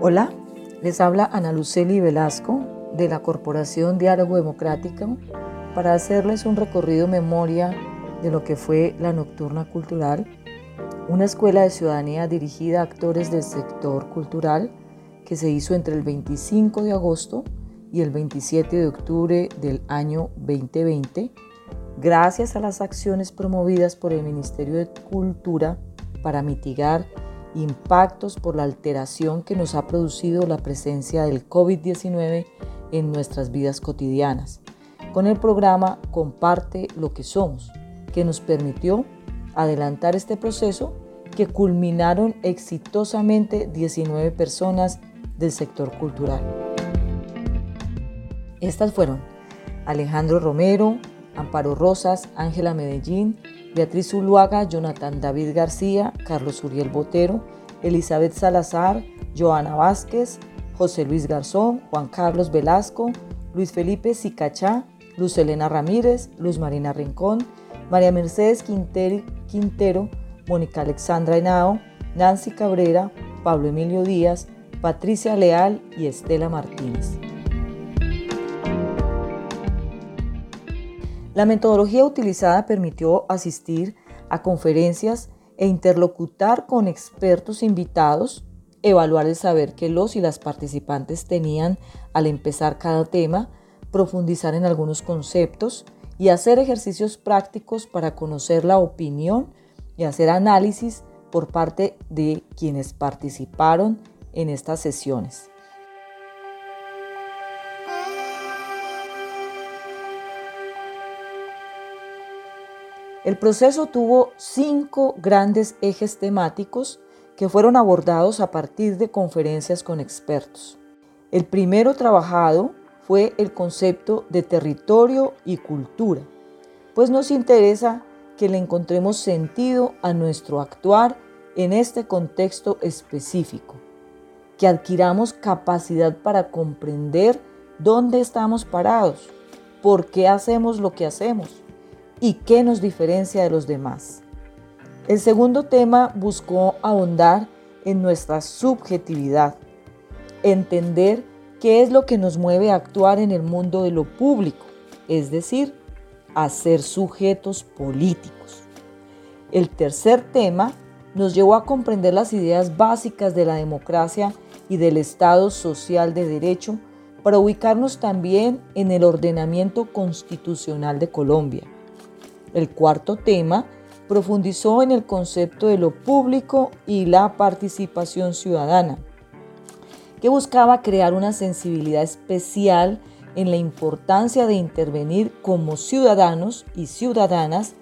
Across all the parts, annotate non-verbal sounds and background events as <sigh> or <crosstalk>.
Hola, les habla Ana Luceli Velasco de la Corporación Diálogo Democrático para hacerles un recorrido memoria de lo que fue la Nocturna Cultural, una escuela de ciudadanía dirigida a actores del sector cultural que se hizo entre el 25 de agosto y el 27 de octubre del año 2020, gracias a las acciones promovidas por el Ministerio de Cultura para mitigar impactos por la alteración que nos ha producido la presencia del COVID-19 en nuestras vidas cotidianas. Con el programa Comparte lo que somos, que nos permitió adelantar este proceso que culminaron exitosamente 19 personas del sector cultural. Estas fueron Alejandro Romero, Amparo Rosas, Ángela Medellín, Beatriz Uluaga, Jonathan David García, Carlos Uriel Botero, Elizabeth Salazar, Joana Vázquez, José Luis Garzón, Juan Carlos Velasco, Luis Felipe Sicachá, Luz Elena Ramírez, Luz Marina Rincón, María Mercedes Quintero, Mónica Alexandra Henao, Nancy Cabrera, Pablo Emilio Díaz, Patricia Leal y Estela Martínez. La metodología utilizada permitió asistir a conferencias e interlocutar con expertos invitados, evaluar el saber que los y las participantes tenían al empezar cada tema, profundizar en algunos conceptos y hacer ejercicios prácticos para conocer la opinión y hacer análisis por parte de quienes participaron en estas sesiones. El proceso tuvo cinco grandes ejes temáticos que fueron abordados a partir de conferencias con expertos. El primero trabajado fue el concepto de territorio y cultura, pues nos interesa que le encontremos sentido a nuestro actuar en este contexto específico, que adquiramos capacidad para comprender dónde estamos parados, por qué hacemos lo que hacemos y qué nos diferencia de los demás. El segundo tema buscó ahondar en nuestra subjetividad, entender qué es lo que nos mueve a actuar en el mundo de lo público, es decir, a ser sujetos políticos. El tercer tema nos llevó a comprender las ideas básicas de la democracia y del Estado social de derecho para ubicarnos también en el ordenamiento constitucional de Colombia. El cuarto tema profundizó en el concepto de lo público y la participación ciudadana, que buscaba crear una sensibilidad especial en la importancia de intervenir como ciudadanos y ciudadanas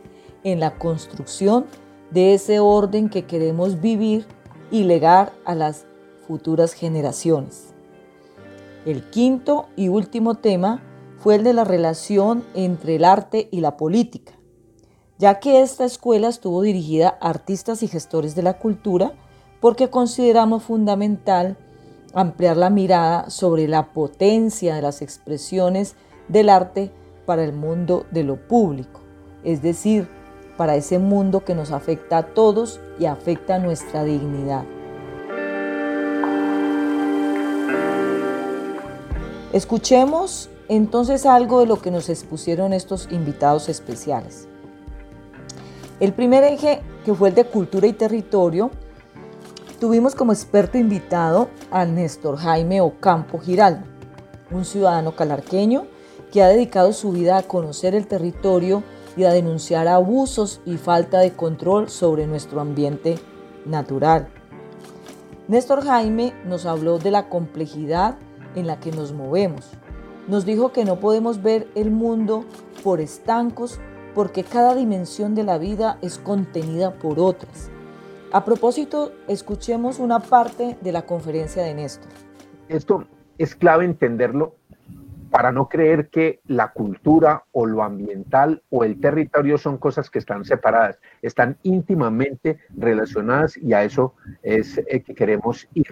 en la construcción de ese orden que queremos vivir y legar a las futuras generaciones. El quinto y último tema fue el de la relación entre el arte y la política, ya que esta escuela estuvo dirigida a artistas y gestores de la cultura porque consideramos fundamental ampliar la mirada sobre la potencia de las expresiones del arte para el mundo de lo público, es decir, para ese mundo que nos afecta a todos y afecta a nuestra dignidad. Escuchemos entonces algo de lo que nos expusieron estos invitados especiales. El primer eje, que fue el de cultura y territorio, tuvimos como experto invitado a Néstor Jaime Ocampo Giraldo, un ciudadano calarqueño que ha dedicado su vida a conocer el territorio y a denunciar abusos y falta de control sobre nuestro ambiente natural. Néstor Jaime nos habló de la complejidad en la que nos movemos. Nos dijo que no podemos ver el mundo por estancos porque cada dimensión de la vida es contenida por otras. A propósito, escuchemos una parte de la conferencia de Néstor. Esto es clave entenderlo para no creer que la cultura o lo ambiental o el territorio son cosas que están separadas, están íntimamente relacionadas y a eso es eh, que queremos ir.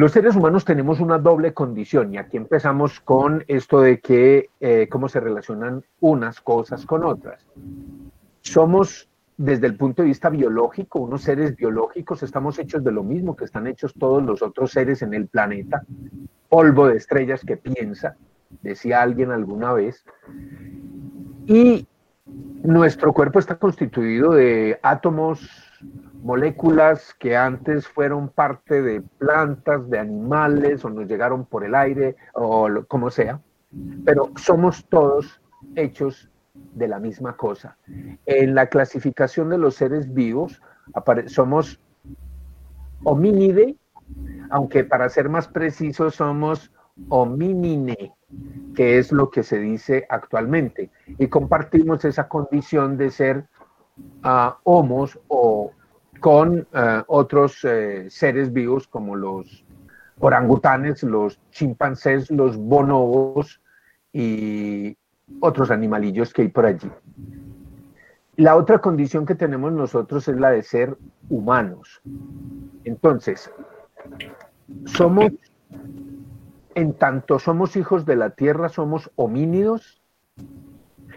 Los seres humanos tenemos una doble condición y aquí empezamos con esto de que eh, cómo se relacionan unas cosas con otras. Somos desde el punto de vista biológico, unos seres biológicos, estamos hechos de lo mismo que están hechos todos los otros seres en el planeta, polvo de estrellas que piensa, decía alguien alguna vez, y nuestro cuerpo está constituido de átomos, moléculas que antes fueron parte de plantas, de animales, o nos llegaron por el aire, o como sea, pero somos todos hechos de la misma cosa. En la clasificación de los seres vivos somos homínide, aunque para ser más precisos somos homínine, que es lo que se dice actualmente. Y compartimos esa condición de ser uh, homos o con uh, otros uh, seres vivos como los orangutanes, los chimpancés, los bonobos y otros animalillos que hay por allí. La otra condición que tenemos nosotros es la de ser humanos. Entonces, somos, en tanto somos hijos de la tierra, somos homínidos,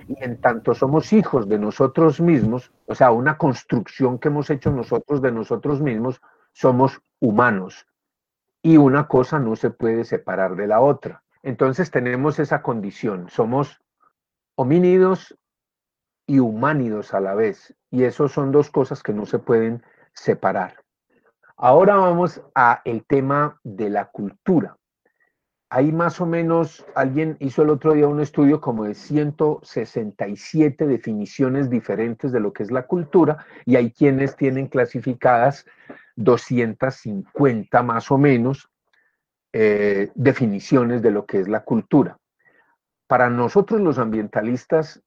y en tanto somos hijos de nosotros mismos, o sea, una construcción que hemos hecho nosotros de nosotros mismos, somos humanos. Y una cosa no se puede separar de la otra. Entonces tenemos esa condición, somos homínidos y humánidos a la vez. Y eso son dos cosas que no se pueden separar. Ahora vamos a el tema de la cultura. Ahí más o menos alguien hizo el otro día un estudio como de 167 definiciones diferentes de lo que es la cultura y hay quienes tienen clasificadas 250 más o menos eh, definiciones de lo que es la cultura. Para nosotros los ambientalistas,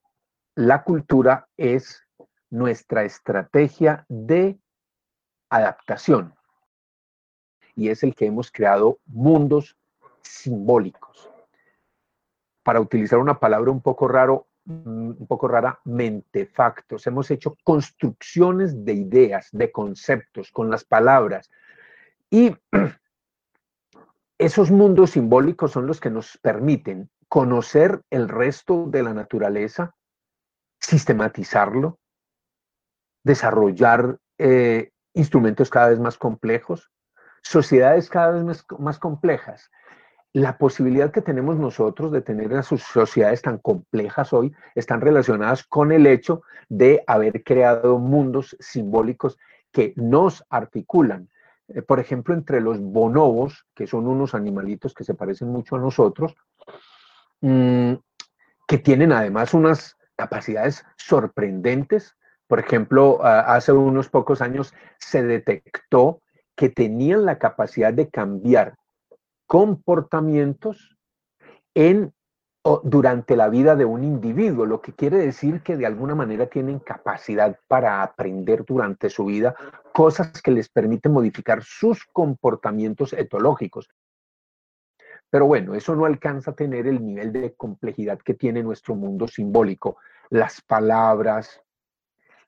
la cultura es nuestra estrategia de adaptación y es el que hemos creado mundos simbólicos. Para utilizar una palabra un poco raro, mm, un poco rara, mentefactos. Hemos hecho construcciones de ideas, de conceptos con las palabras. Y <clears throat> esos mundos simbólicos son los que nos permiten conocer el resto de la naturaleza, sistematizarlo, desarrollar eh, instrumentos cada vez más complejos, sociedades cada vez más, más, complejas. La posibilidad que tenemos nosotros de tener las sociedades tan complejas hoy están relacionadas con el hecho de haber creado mundos simbólicos que nos articulan. Eh, por ejemplo, entre los bonobos, que son unos animalitos que se parecen mucho a nosotros, Mm, que tienen además unas capacidades sorprendentes. Por ejemplo, hace unos pocos años se detectó que tenían la capacidad de cambiar comportamientos en durante la vida de un individuo, lo que quiere decir que de alguna manera tienen capacidad para aprender durante su vida cosas que les permiten modificar sus comportamientos etológicos. Pero bueno, eso no alcanza a tener el nivel de complejidad que tiene nuestro mundo simbólico. Las palabras,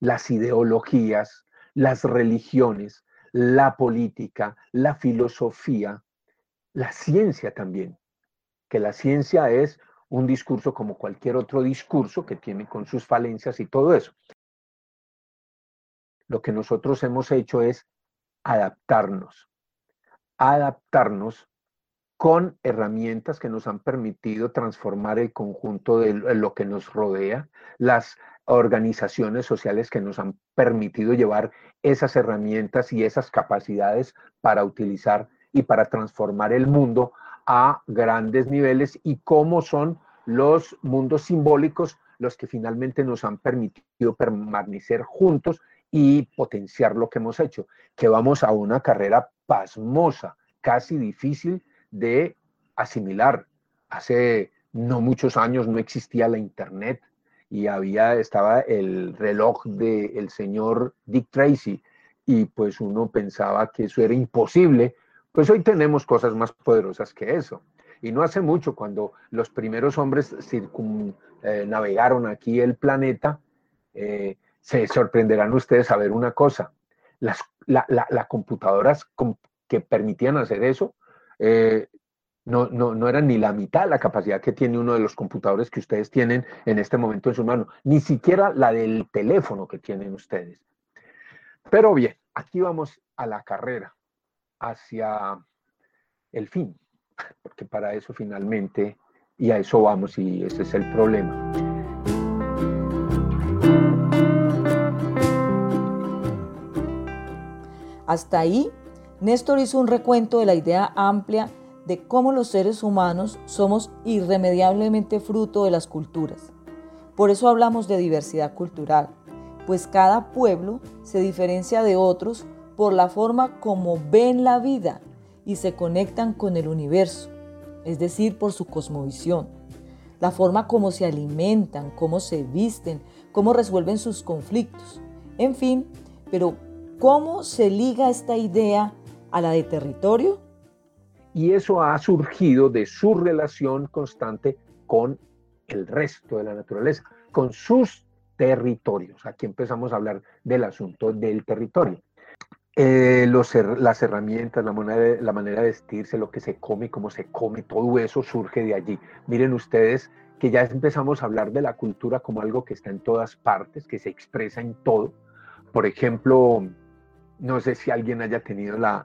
las ideologías, las religiones, la política, la filosofía, la ciencia también, que la ciencia es un discurso como cualquier otro discurso que tiene con sus falencias y todo eso. Lo que nosotros hemos hecho es adaptarnos, adaptarnos con herramientas que nos han permitido transformar el conjunto de lo que nos rodea, las organizaciones sociales que nos han permitido llevar esas herramientas y esas capacidades para utilizar y para transformar el mundo a grandes niveles y cómo son los mundos simbólicos los que finalmente nos han permitido permanecer juntos y potenciar lo que hemos hecho, que vamos a una carrera pasmosa, casi difícil de asimilar. Hace no muchos años no existía la internet y había, estaba el reloj del señor Dick Tracy y pues uno pensaba que eso era imposible. Pues hoy tenemos cosas más poderosas que eso. Y no hace mucho, cuando los primeros hombres eh, navegaron aquí el planeta, eh, se sorprenderán ustedes a ver una cosa. Las computadoras que permitían hacer eso eh, no, no, no eran ni la mitad de la capacidad que tiene uno de los computadores que ustedes tienen en este momento en su mano, ni siquiera la del teléfono que tienen ustedes. Pero bien, aquí vamos a la carrera, hacia el fin, porque para eso finalmente, y a eso vamos, y ese es el problema. Hasta ahí, Néstor hizo un recuento de la idea amplia de cómo los seres humanos somos irremediablemente fruto de las culturas. Por eso hablamos de diversidad cultural, pues cada pueblo se diferencia de otros por la forma como ven la vida y se conectan con el universo, es decir, por su cosmovisión, la forma como se alimentan, cómo se visten, cómo resuelven sus conflictos, en fin, pero ¿cómo se liga esta idea a la de territorio? y eso ha surgido de su relación constante con el resto de la naturaleza, con sus territorios. Aquí empezamos a hablar del asunto del territorio. Eh, las herramientas, la manera, la manera de vestirse, lo que se come, cómo se come, todo eso surge de allí. Miren ustedes que ya empezamos a hablar de la cultura como algo que está en todas partes, que se expresa en todo. Por ejemplo, no sé si alguien haya tenido la,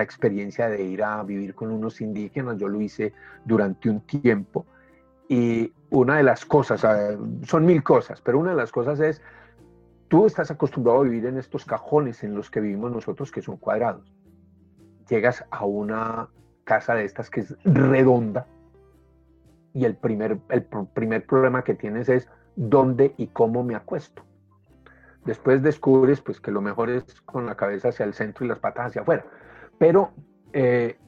experiencia de ir a vivir con unos indígenas, yo lo hice durante un tiempo. Y una de las cosas, son mil cosas, pero una de las cosas es, tú estás acostumbrado a vivir en estos cajones en los que vivimos nosotros, que son cuadrados. Llegas a una casa de estas que es redonda y el primer, el primer problema que tienes es dónde y cómo me acuesto Después descubres pues, que lo mejor es con la cabeza hacia el centro y las patas hacia afuera. Pero eh,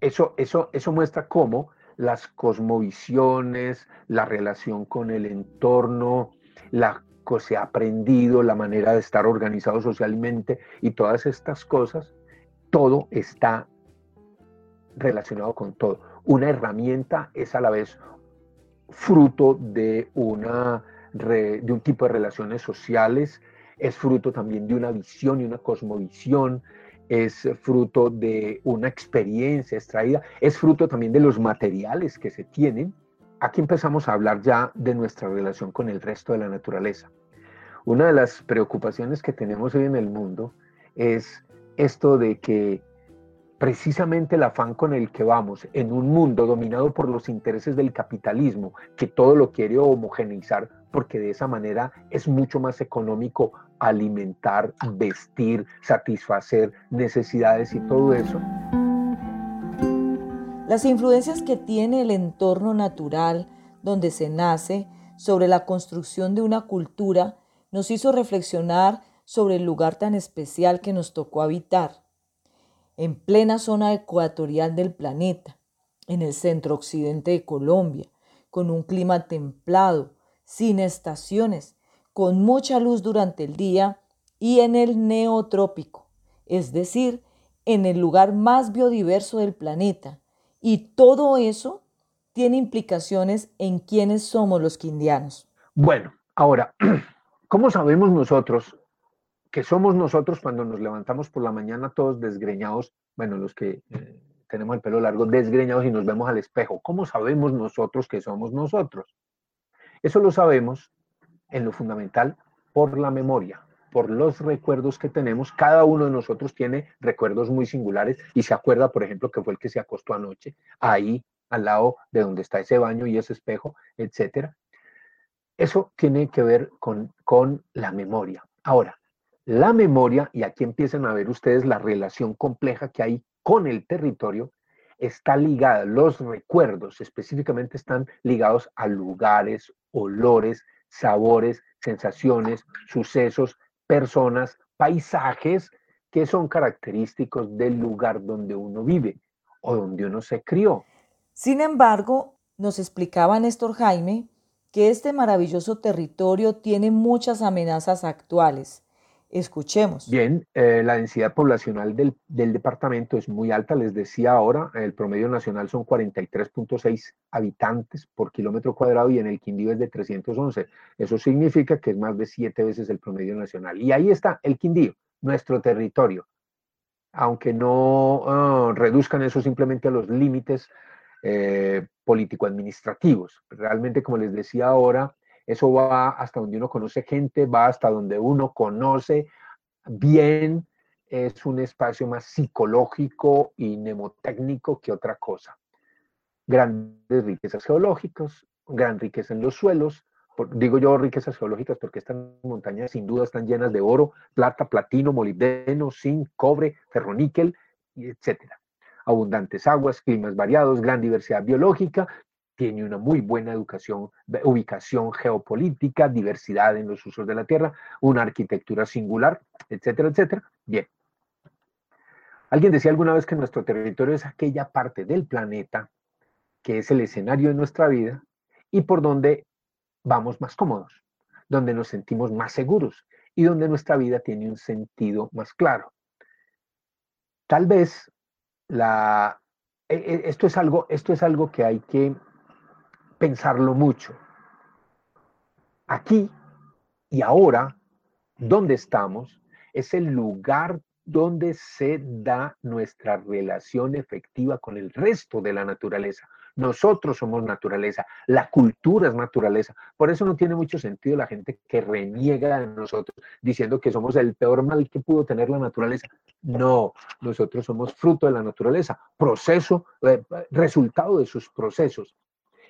eso, eso, eso muestra cómo las cosmovisiones, la relación con el entorno, la se ha aprendido, la manera de estar organizado socialmente y todas estas cosas, todo está relacionado con todo. Una herramienta es a la vez fruto de una de un tipo de relaciones sociales, es fruto también de una visión y una cosmovisión, es fruto de una experiencia extraída, es fruto también de los materiales que se tienen. Aquí empezamos a hablar ya de nuestra relación con el resto de la naturaleza. Una de las preocupaciones que tenemos hoy en el mundo es esto de que precisamente el afán con el que vamos en un mundo dominado por los intereses del capitalismo, que todo lo quiere homogeneizar, porque de esa manera es mucho más económico alimentar, vestir, satisfacer necesidades y todo eso. Las influencias que tiene el entorno natural donde se nace sobre la construcción de una cultura nos hizo reflexionar sobre el lugar tan especial que nos tocó habitar en plena zona ecuatorial del planeta, en el centro occidente de Colombia, con un clima templado, sin estaciones, con mucha luz durante el día y en el neotrópico, es decir, en el lugar más biodiverso del planeta. Y todo eso tiene implicaciones en quiénes somos los quindianos. Bueno, ahora, <clears throat> ¿cómo sabemos nosotros que somos nosotros cuando nos levantamos por la mañana todos desgreñados, bueno, los que eh, tenemos el pelo largo, desgreñados y nos vemos al espejo. ¿Cómo sabemos nosotros que somos nosotros? Eso lo sabemos en lo fundamental por la memoria, por los recuerdos que tenemos. Cada uno de nosotros tiene recuerdos muy singulares y se acuerda, por ejemplo, que fue el que se acostó anoche, ahí al lado de donde está ese baño y ese espejo, etc. Eso tiene que ver con, con la memoria. Ahora, la memoria, y aquí empiezan a ver ustedes la relación compleja que hay con el territorio, está ligada, los recuerdos específicamente están ligados a lugares, olores, sabores, sensaciones, sucesos, personas, paisajes que son característicos del lugar donde uno vive o donde uno se crió. Sin embargo, nos explicaba Néstor Jaime que este maravilloso territorio tiene muchas amenazas actuales Escuchemos. Bien, eh, la densidad poblacional del, departamento es muy alta, les decía ahora, el promedio nacional son 43.6 habitantes por kilómetro cuadrado y en el Quindío es de 311. Eso significa que es más de siete veces el promedio nacional. Y ahí está el Quindío, nuestro territorio. aunque no ah, reduzcan eso simplemente a los límites eh, político-administrativos. Realmente, como les decía ahora, eso va hasta donde uno conoce gente, va hasta donde uno conoce bien, es un espacio más psicológico y mnemotécnico que otra cosa. Grandes riquezas geológicas, gran riqueza en los suelos, digo yo riquezas geológicas porque estas montañas sin duda están llenas de oro, plata, platino, molibdeno, zinc, cobre, ferroníquel, etcétera. Abundantes aguas, climas variados, gran diversidad biológica, tiene una muy buena educación, ubicación geopolítica, diversidad en los usos de la tierra, una arquitectura singular, etcétera, etcétera. Bien. Alguien decía alguna vez que nuestro territorio es aquella parte del planeta que es el escenario de nuestra vida y por donde vamos más cómodos, donde nos sentimos más seguros y donde nuestra vida tiene un sentido más claro. Tal vez la, e, e, esto, es algo, esto es algo que hay que pensarlo mucho. Aquí y ahora, donde estamos, es el lugar donde se da nuestra relación efectiva con el resto de la naturaleza, nosotros somos naturaleza, la cultura es naturaleza. Por eso no tiene mucho sentido la gente que reniega de nosotros diciendo que somos el peor mal que pudo tener la naturaleza. No, nosotros somos fruto de la naturaleza, proceso, eh, resultado de sus procesos.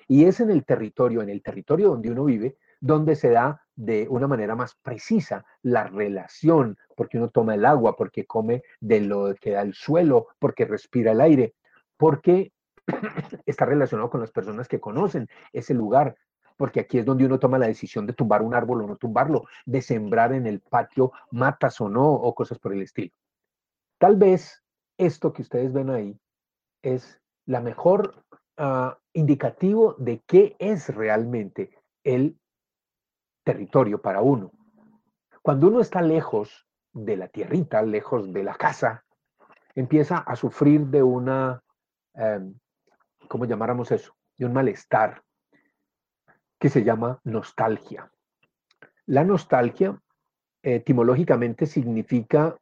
Y es en el territorio, en el territorio donde uno vive, donde se da de una manera más precisa la relación, porque uno toma el agua, porque come de lo que da el suelo, porque respira el aire, porque está relacionado con las personas que conocen ese lugar, porque aquí es donde uno toma la decisión de tumbar un árbol o no tumbarlo, de sembrar en el patio matas o no, o cosas por el estilo. Tal vez esto que ustedes ven ahí es la mejor ah, indicativo de qué es realmente el territorio para uno. Cuando uno está lejos de la tierrita, lejos de la casa, empieza a sufrir de una em, ¿cómo llamáramos eso? De un malestar que se llama nostalgia. La nostalgia etimológicamente significa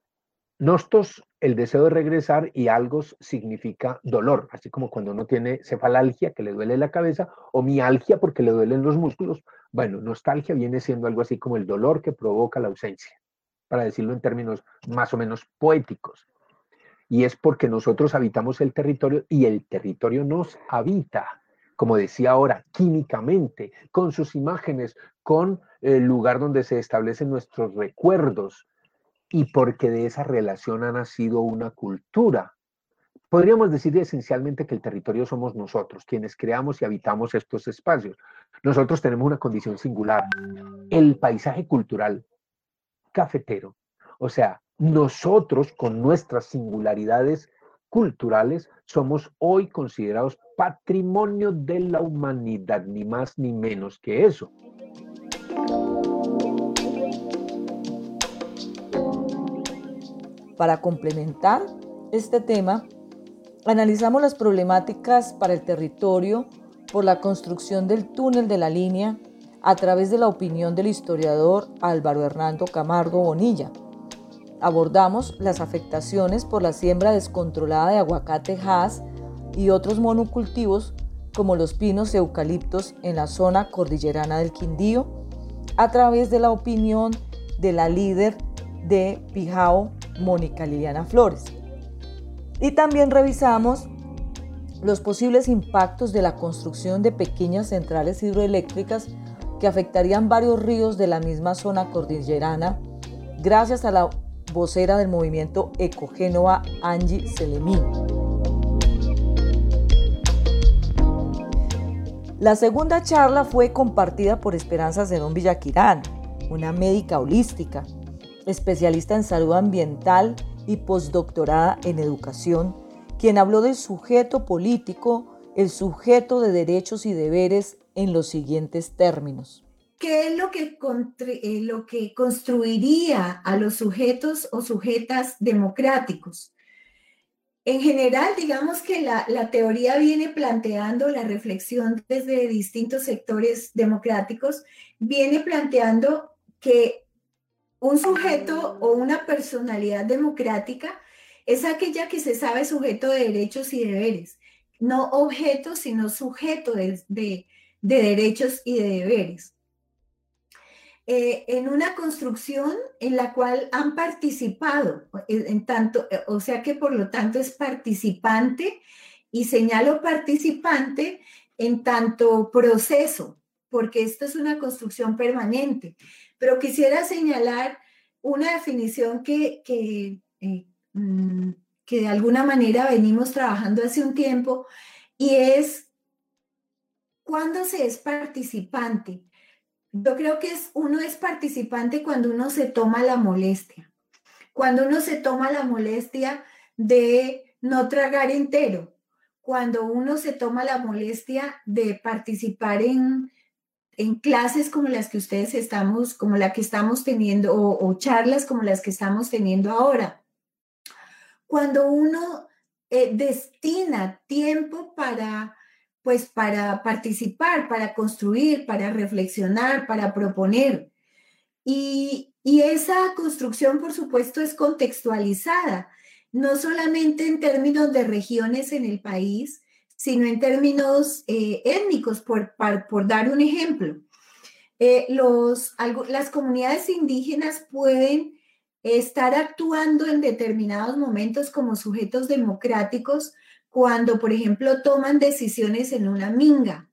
nostos, el deseo de regresar, y algo significa dolor, así como cuando uno tiene cefalalgia, que le duele la cabeza, o mialgia, porque le duelen los músculos. Bueno, nostalgia viene siendo algo así como el dolor que provoca la ausencia, para decirlo en términos más o menos poéticos y es porque nosotros habitamos el territorio y el territorio nos habita, como decía ahora, químicamente, con sus imágenes, con el lugar donde se establecen nuestros recuerdos y porque de esa relación ha nacido una cultura. Podríamos decir esencialmente que el territorio somos nosotros, quienes creamos y habitamos estos espacios. Nosotros tenemos una condición singular, el paisaje cultural cafetero, o sea, nosotros, con nuestras singularidades culturales, somos hoy considerados patrimonio de la humanidad, ni más ni menos que eso. Para complementar este tema, analizamos las problemáticas para el territorio por la construcción del túnel de la línea a través de la opinión del historiador Álvaro Hernando Camargo Bonilla abordamos las afectaciones por la siembra descontrolada de aguacate Hass y otros monocultivos como los pinos eucaliptos en la zona cordillerana del Quindío, a través de la opinión de la líder de Pijao, Mónica Liliana Flores. Y también revisamos los posibles impactos de la construcción de pequeñas centrales hidroeléctricas que afectarían varios ríos de la misma zona cordillerana gracias a la vocera del movimiento Ecogénova Angie Selemín. La segunda charla fue compartida por Esperanza Zedón Villaquirán, una médica holística, especialista en salud ambiental y postdoctorada en educación, quien habló del sujeto político, el sujeto de derechos y deberes en los siguientes términos. ¿Qué es lo que, eh, lo que construiría a los sujetos o sujetas democráticos? En general, digamos que la, la, teoría viene planteando la reflexión desde distintos sectores democráticos, viene planteando que un sujeto o una personalidad democrática es aquella que se sabe sujeto de derechos y deberes, no objeto, sino sujeto de, de, derechos y de deberes. Eh, en una construcción en la cual han participado, en tanto, o sea que por lo tanto es participante y señalo participante en tanto proceso, porque esto es una construcción permanente. Pero quisiera señalar una definición que, que eh, Mm, que de alguna manera venimos trabajando hace un tiempo y es cuando se es participante. Yo creo que es, uno es participante cuando uno se toma la molestia, cuando uno se toma la molestia de no tragar entero, cuando uno se toma la molestia de participar en, en clases como las que ustedes estamos, como la que estamos teniendo, o, charlas como las que estamos teniendo ahora. Cuando uno eh, destina tiempo para, pues, para participar, para construir, para reflexionar, para proponer. Y, esa construcción, por supuesto, es contextualizada, no solamente en términos de regiones en el país, sino en términos eh, étnicos, por, por, dar un ejemplo. Eh, los, las comunidades indígenas pueden estar actuando en determinados momentos como sujetos democráticos cuando, por ejemplo, toman decisiones en una minga.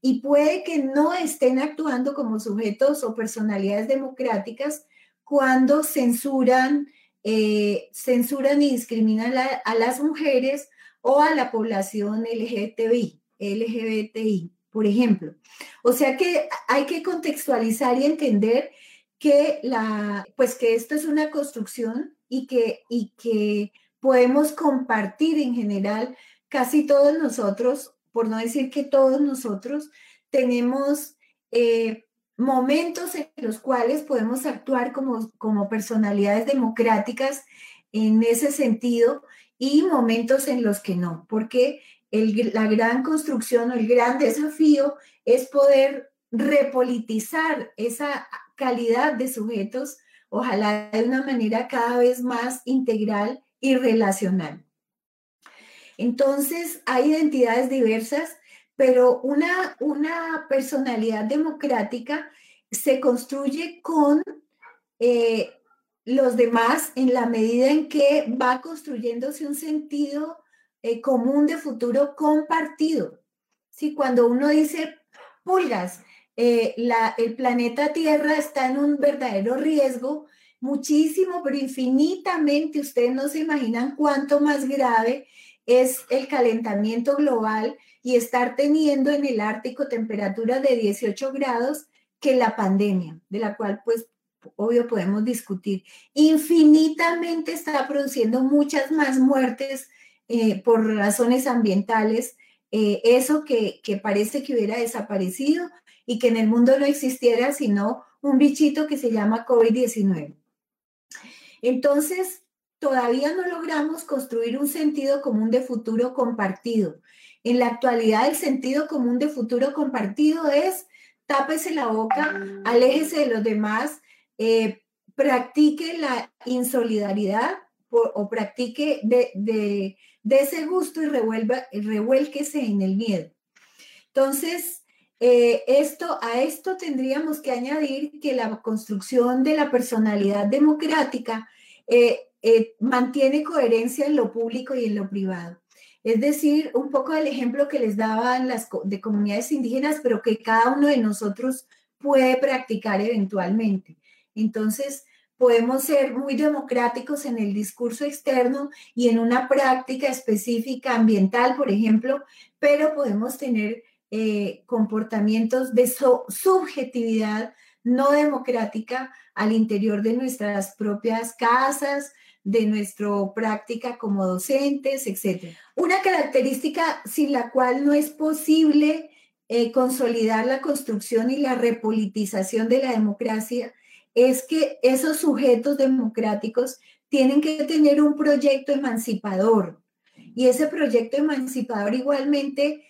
Y puede que no estén actuando como sujetos o personalidades democráticas cuando censuran, eh, censuran y discriminan a, las mujeres o a la población LGTBI, LGBTI, por ejemplo. O sea que hay que contextualizar y entender que, la, pues que esto es una construcción y que, y que podemos compartir en general casi todos nosotros, por no decir que todos nosotros, tenemos eh, momentos en los cuales podemos actuar como, como personalidades democráticas en ese sentido y momentos en los que no, porque la gran construcción o el gran desafío es poder repolitizar esa calidad de sujetos, ojalá de una manera cada vez más integral y relacional. Entonces, hay identidades diversas, pero una, una personalidad democrática se construye con eh, los demás en la medida en que va construyéndose un sentido eh, común de futuro compartido. Si cuando uno dice pulgas, eh, el planeta Tierra está en un verdadero riesgo, muchísimo, pero infinitamente, ustedes no se imaginan cuánto más grave es el calentamiento global y estar teniendo en el Ártico temperaturas de 18 grados que la pandemia, de la cual pues obvio podemos discutir. Infinitamente está produciendo muchas más muertes eh, por razones ambientales, eh, eso que, que parece que hubiera desaparecido y que en el mundo no existiera sino un bichito que se llama COVID-19. Entonces, todavía no logramos construir un sentido común de futuro compartido. En la actualidad, el sentido común de futuro compartido es tápese la boca, aléjese de los demás, eh, practique la insolidaridad o, practique de, de, ese gusto y revuelva, revuélquese en el miedo. Entonces, eh, esto, a esto tendríamos que añadir que la construcción de la personalidad democrática eh, eh, mantiene coherencia en lo público y en lo privado. Es decir, un poco del ejemplo que les daban las de comunidades indígenas, pero que cada uno de nosotros puede practicar eventualmente. Entonces, podemos ser muy democráticos en el discurso externo y en una práctica específica ambiental, por ejemplo, pero podemos tener eh, comportamientos de subjetividad no democrática al interior de nuestras propias casas, de nuestra práctica como docentes, etc. Una característica sin la cual no es posible eh, consolidar la construcción y la repolitización de la democracia es que esos sujetos democráticos tienen que tener un proyecto emancipador. Y ese proyecto emancipador igualmente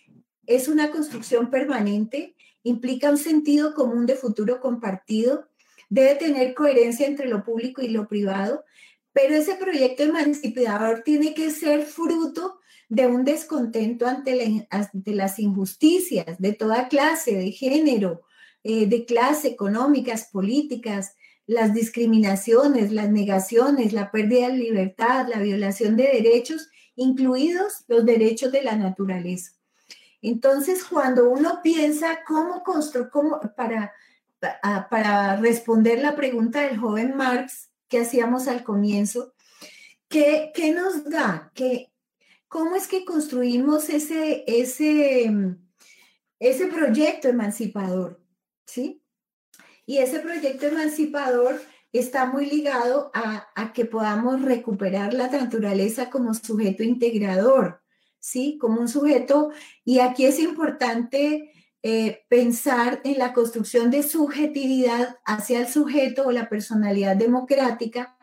es una construcción permanente, implica un sentido común de futuro compartido, debe tener coherencia entre lo público y lo privado, pero ese proyecto emancipador tiene que ser fruto de un descontento ante, las injusticias de toda clase, de género, eh, de clase, económicas, políticas, las discriminaciones, las negaciones, la pérdida de libertad, la violación de derechos, incluidos los derechos de la naturaleza. Entonces, cuando uno piensa cómo construir, cómo, para, para responder la pregunta del joven Marx que hacíamos al comienzo, ¿qué, qué nos da? ¿Qué, ¿Cómo es que construimos ese, ese, ese proyecto emancipador? ¿Sí? Y ese proyecto emancipador está muy ligado a, a, que podamos recuperar la naturaleza como sujeto integrador, ¿sí? Como un sujeto, y aquí es importante eh, pensar en la construcción de subjetividad hacia el sujeto o la personalidad democrática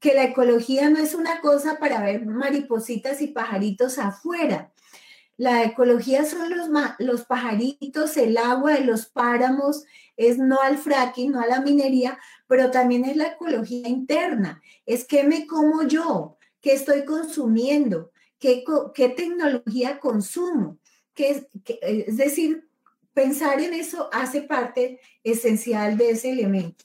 que la ecología no es una cosa para ver maripositas y pajaritos afuera. La ecología son los, los pajaritos, el agua de los páramos, es no al fracking, no a la minería, pero también es la ecología interna. Es qué me como yo, qué estoy consumiendo, qué, qué tecnología consumo. Que, es decir, pensar en eso hace parte esencial de ese elemento.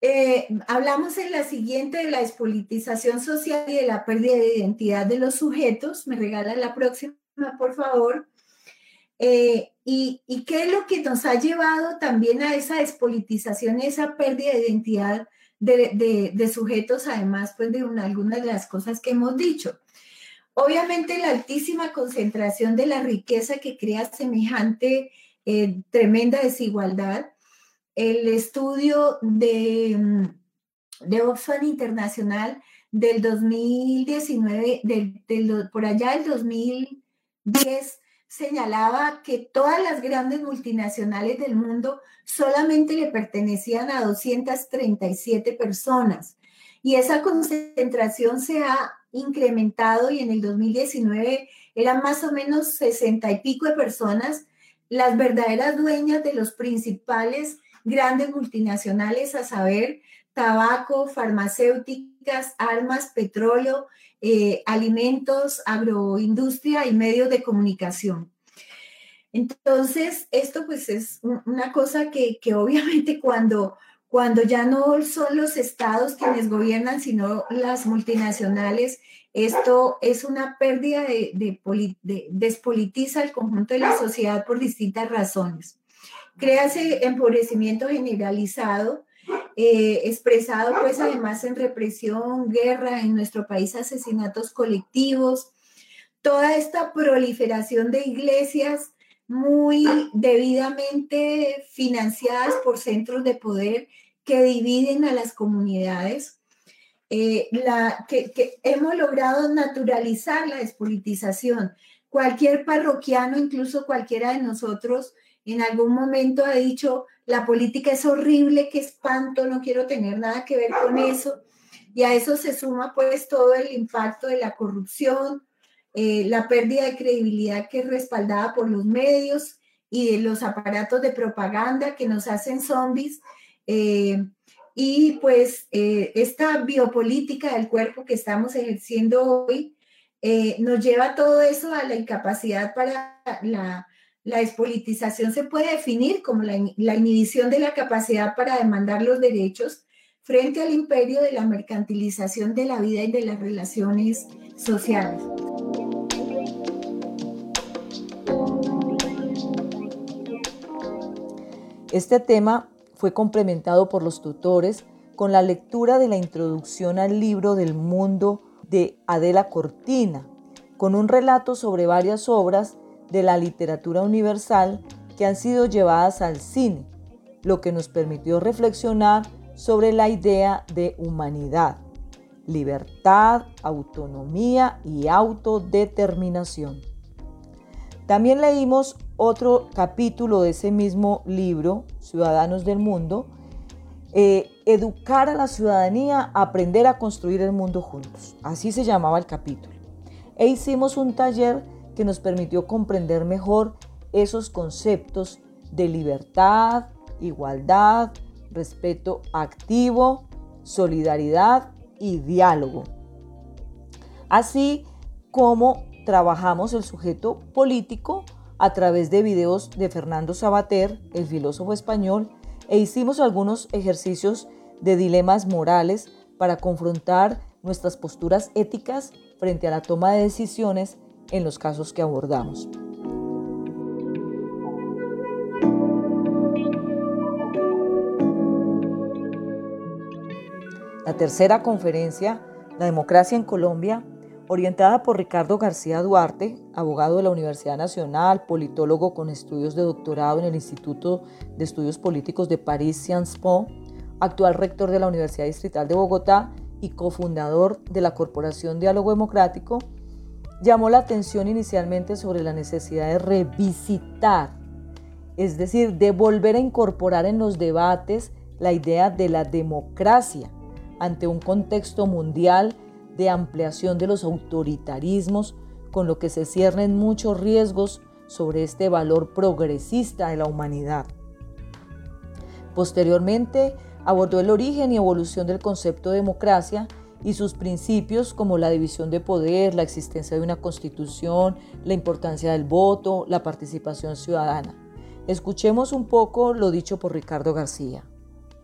Eh, hablamos en la siguiente de la despolitización social y de la pérdida de identidad de los sujetos. Me regala la próxima, por favor. Eh, y, qué es lo que nos ha llevado también a esa despolitización esa pérdida de identidad de, sujetos, además pues de algunas de las cosas que hemos dicho? Obviamente la altísima concentración de la riqueza que crea semejante eh, tremenda desigualdad el estudio de, mm, de Oxfam Internacional del 2019, del, por allá del 2010, señalaba que todas las grandes multinacionales del mundo solamente le pertenecían a 237 personas. Y esa concentración se ha incrementado y en el 2019 eran más o menos 60 y pico de personas las verdaderas dueñas de los principales grandes multinacionales, a saber, tabaco, farmacéuticas, armas, petróleo, eh, alimentos, agroindustria y medios de comunicación. Entonces, esto pues es una cosa que, obviamente cuando, cuando ya no son los estados quienes gobiernan, sino las multinacionales, esto es una pérdida de, de despolitiza el conjunto de la sociedad por distintas razones. Créase empobrecimiento generalizado, eh, expresado pues además en represión, guerra, en nuestro país asesinatos colectivos, toda esta proliferación de iglesias muy debidamente financiadas por centros de poder que dividen a las comunidades, eh, que hemos logrado naturalizar la despolitización. Cualquier parroquiano, incluso cualquiera de nosotros, en algún momento ha dicho, la política es horrible, qué espanto, no quiero tener nada que ver con eso. Y a eso se suma pues todo el impacto de la corrupción, eh, la pérdida de credibilidad que es respaldada por los medios y de los aparatos de propaganda que nos hacen zombies. Eh, y pues eh, esta biopolítica del cuerpo que estamos ejerciendo hoy nos lleva todo eso a la incapacidad para la la despolitización se puede definir como la, inhibición de la capacidad para demandar los derechos frente al imperio de la mercantilización de la vida y de las relaciones sociales. Este tema fue complementado por los tutores con la lectura de la introducción al libro del mundo de Adela Cortina, con un relato sobre varias obras de la literatura universal que han sido llevadas al cine, lo que nos permitió reflexionar sobre la idea de humanidad, libertad, autonomía y autodeterminación. También leímos otro capítulo de ese mismo libro, Ciudadanos del Mundo, eh, Educar a la ciudadanía aprender a construir el mundo juntos. Así se llamaba el capítulo. E hicimos un taller que nos permitió comprender mejor esos conceptos de libertad, igualdad, respeto activo, solidaridad y diálogo. Así como trabajamos el sujeto político a través de videos de Fernando Sabater, el filósofo español, e hicimos algunos ejercicios de dilemas morales para confrontar nuestras posturas éticas frente a la toma de decisiones en los casos que abordamos. La tercera conferencia, La democracia en Colombia, orientada por Ricardo García Duarte, abogado de la Universidad Nacional, politólogo con estudios de doctorado en el Instituto de Estudios Políticos de París Sciences Po, actual rector de la Universidad Distrital de Bogotá y cofundador de la Corporación Diálogo Democrático, llamó la atención inicialmente sobre la necesidad de revisitar, es decir, de volver a incorporar en los debates la idea de la democracia ante un contexto mundial de ampliación de los autoritarismos, con lo que se ciernen muchos riesgos sobre este valor progresista de la humanidad. Posteriormente, abordó el origen y evolución del concepto de democracia y sus principios como la división de poder, la existencia de una constitución, la importancia del voto, la participación ciudadana. Escuchemos un poco lo dicho por Ricardo García.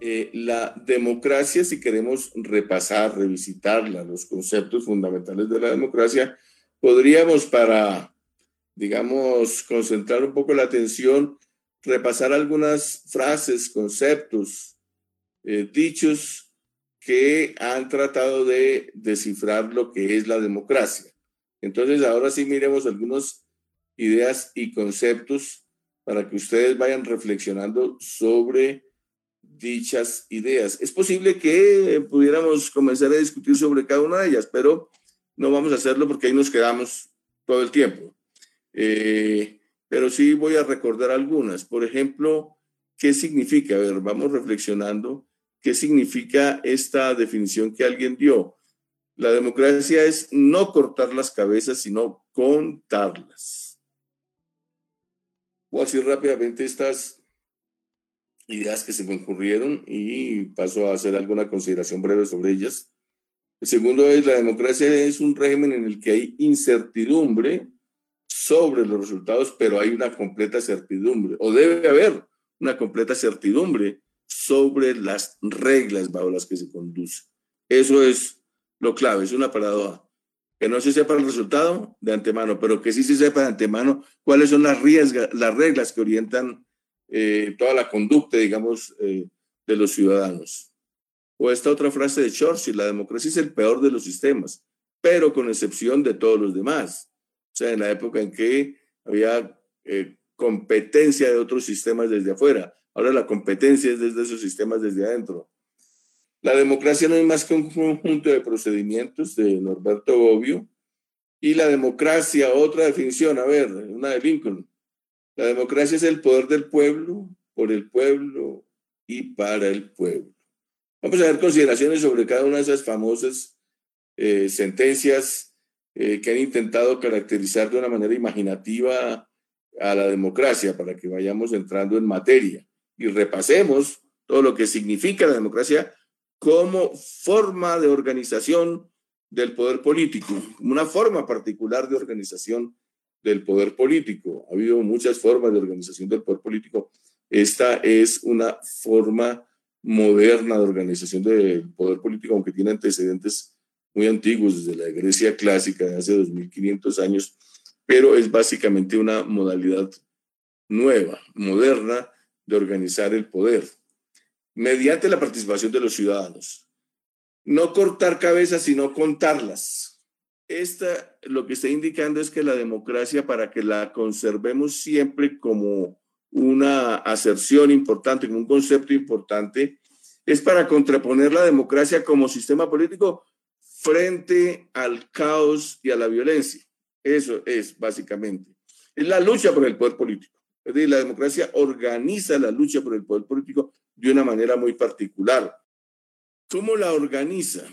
Eh, la democracia, si queremos repasar, revisitarla, los conceptos fundamentales de la democracia, podríamos para, digamos, concentrar un poco la atención, repasar algunas frases, conceptos, eh, dichos que han tratado de descifrar lo que es la democracia. Entonces, ahora sí miremos algunas ideas y conceptos para que ustedes vayan reflexionando sobre dichas ideas. Es posible que pudiéramos comenzar a discutir sobre cada una de ellas, pero no vamos a hacerlo porque ahí nos quedamos todo el tiempo. Eh, pero sí voy a recordar algunas. Por ejemplo, ¿qué significa? A ver, vamos reflexionando. ¿Qué significa esta definición que alguien dio? La democracia es no cortar las cabezas, sino contarlas. Voy a decir rápidamente estas ideas que se me ocurrieron y paso a hacer alguna consideración breve sobre ellas. El segundo es, la democracia es un régimen en el que hay incertidumbre sobre los resultados, pero hay una completa certidumbre, o debe haber una completa certidumbre sobre las reglas bajo las que se conduce. Eso es lo clave, es una paradoja. Que no se sepa el resultado de antemano, pero que sí se sepa de antemano cuáles son las, las reglas que orientan eh, toda la conducta, digamos, eh, de los ciudadanos. O esta otra frase de Churchill, la democracia es el peor de los sistemas, pero con excepción de todos los demás. O sea, en la época en que había eh, competencia de otros sistemas desde afuera, ahora la competencia es desde esos sistemas desde adentro. La democracia no es más que un conjunto de procedimientos de Norberto Bobbio. Y la democracia, otra definición, a ver, una de Lincoln, la democracia es el poder del pueblo, por el pueblo y para el pueblo. Vamos a ver consideraciones sobre cada una de esas famosas eh, sentencias eh, que han intentado caracterizar de una manera imaginativa a la democracia para que vayamos entrando en materia y repasemos todo lo que significa la democracia como forma de organización del poder político, una forma particular de organización del poder político. Ha habido muchas formas de organización del poder político. Esta es una forma moderna de organización del poder político, aunque tiene antecedentes muy antiguos, desde la Grecia clásica de hace 2500 años, pero es básicamente una modalidad nueva, moderna, de organizar el poder, mediante la participación de los ciudadanos. No cortar cabezas, sino contarlas esta, lo que está indicando es que la democracia, para que la conservemos siempre como una aserción importante, como un concepto importante, es para contraponer la democracia como sistema político frente al caos y a la violencia. Eso es básicamente. Es la lucha por el poder político. Es decir, la democracia organiza la lucha por el poder político de una manera muy particular. ¿Cómo la organiza?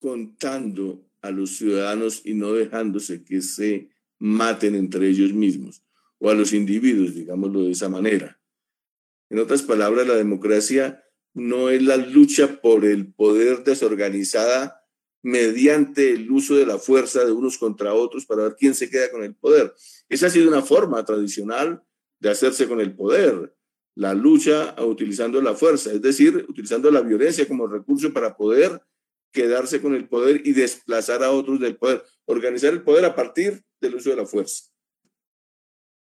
Contando a los ciudadanos y no dejándose que se maten entre ellos mismos o a los individuos, digámoslo de esa manera. En otras palabras, la democracia no es la lucha por el poder desorganizada mediante el uso de la fuerza de unos contra otros para ver quién se queda con el poder. Esa ha sido una forma tradicional de hacerse con el poder, la lucha utilizando la fuerza, es decir, utilizando la violencia como recurso para poder quedarse con el poder y desplazar a otros del poder, organizar el poder a partir del uso de la fuerza.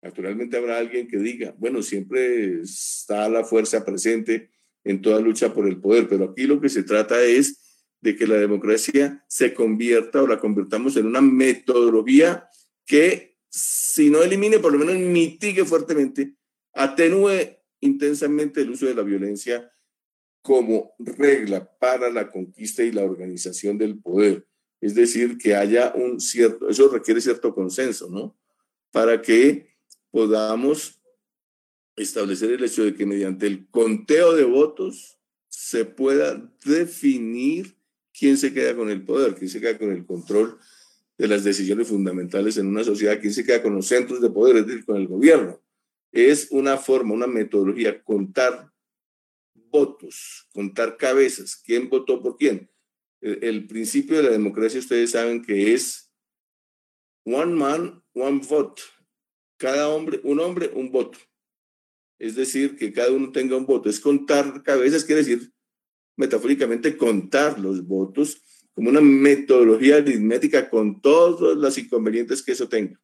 Naturalmente habrá alguien que diga, bueno, siempre está la fuerza presente en toda lucha por el poder, pero aquí lo que se trata es de que la democracia se convierta o la convirtamos en una metodología que, si no elimine, por lo menos mitigue fuertemente, atenúe intensamente el uso de la violencia como regla para la conquista y la organización del poder. Es decir, que haya un cierto, eso requiere cierto consenso, ¿no? Para que podamos establecer el hecho de que mediante el conteo de votos se pueda definir quién se queda con el poder, quién se queda con el control de las decisiones fundamentales en una sociedad, quién se queda con los centros de poder, es decir, con el gobierno. Es una forma, una metodología, contar votos, contar cabezas, quién votó por quién. El, principio de la democracia, ustedes saben que es one man, one vote. Cada hombre, un hombre, un voto es decir, que cada uno tenga un voto. Es contar cabezas, quiere decir, metafóricamente, contar los votos como una metodología aritmética con todos los inconvenientes que eso tenga.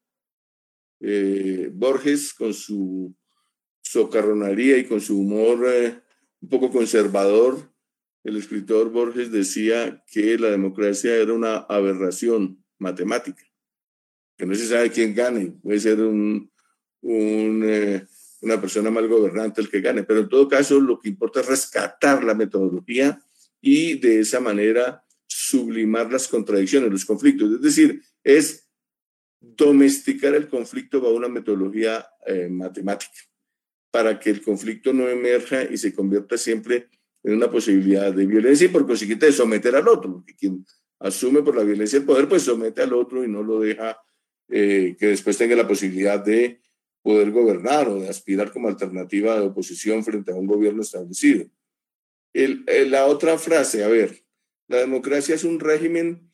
Eh, Borges, con su socarronería y con su humor eh, un poco conservador, el escritor Borges decía que la democracia era una aberración matemática, que no se sabe quién gane, puede ser eh, una persona mal gobernante el que gane, pero en todo caso lo que importa es rescatar la metodología y de esa manera sublimar las contradicciones, los conflictos. Es decir, es domesticar el conflicto bajo una metodología eh, matemática para que el conflicto no emerja y se convierta siempre en una posibilidad de violencia y por consiguiente de someter al otro, porque quien asume por la violencia el poder, pues somete al otro y no lo deja eh, que después tenga la posibilidad de poder gobernar o de aspirar como alternativa de oposición frente a un gobierno establecido. El, la otra frase, a ver, la democracia es un régimen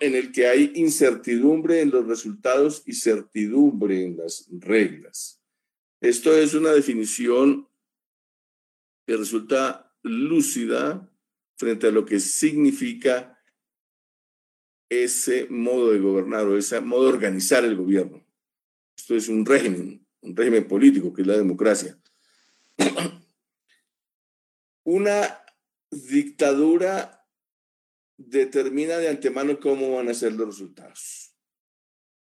en el que hay incertidumbre en los resultados y certidumbre en las reglas. Esto es una definición que resulta lúcida frente a lo que significa ese modo de gobernar o ese modo de organizar el gobierno. Esto es un régimen, un régimen político, que es la democracia. <clears throat> Una dictadura determina de antemano cómo van a ser los resultados.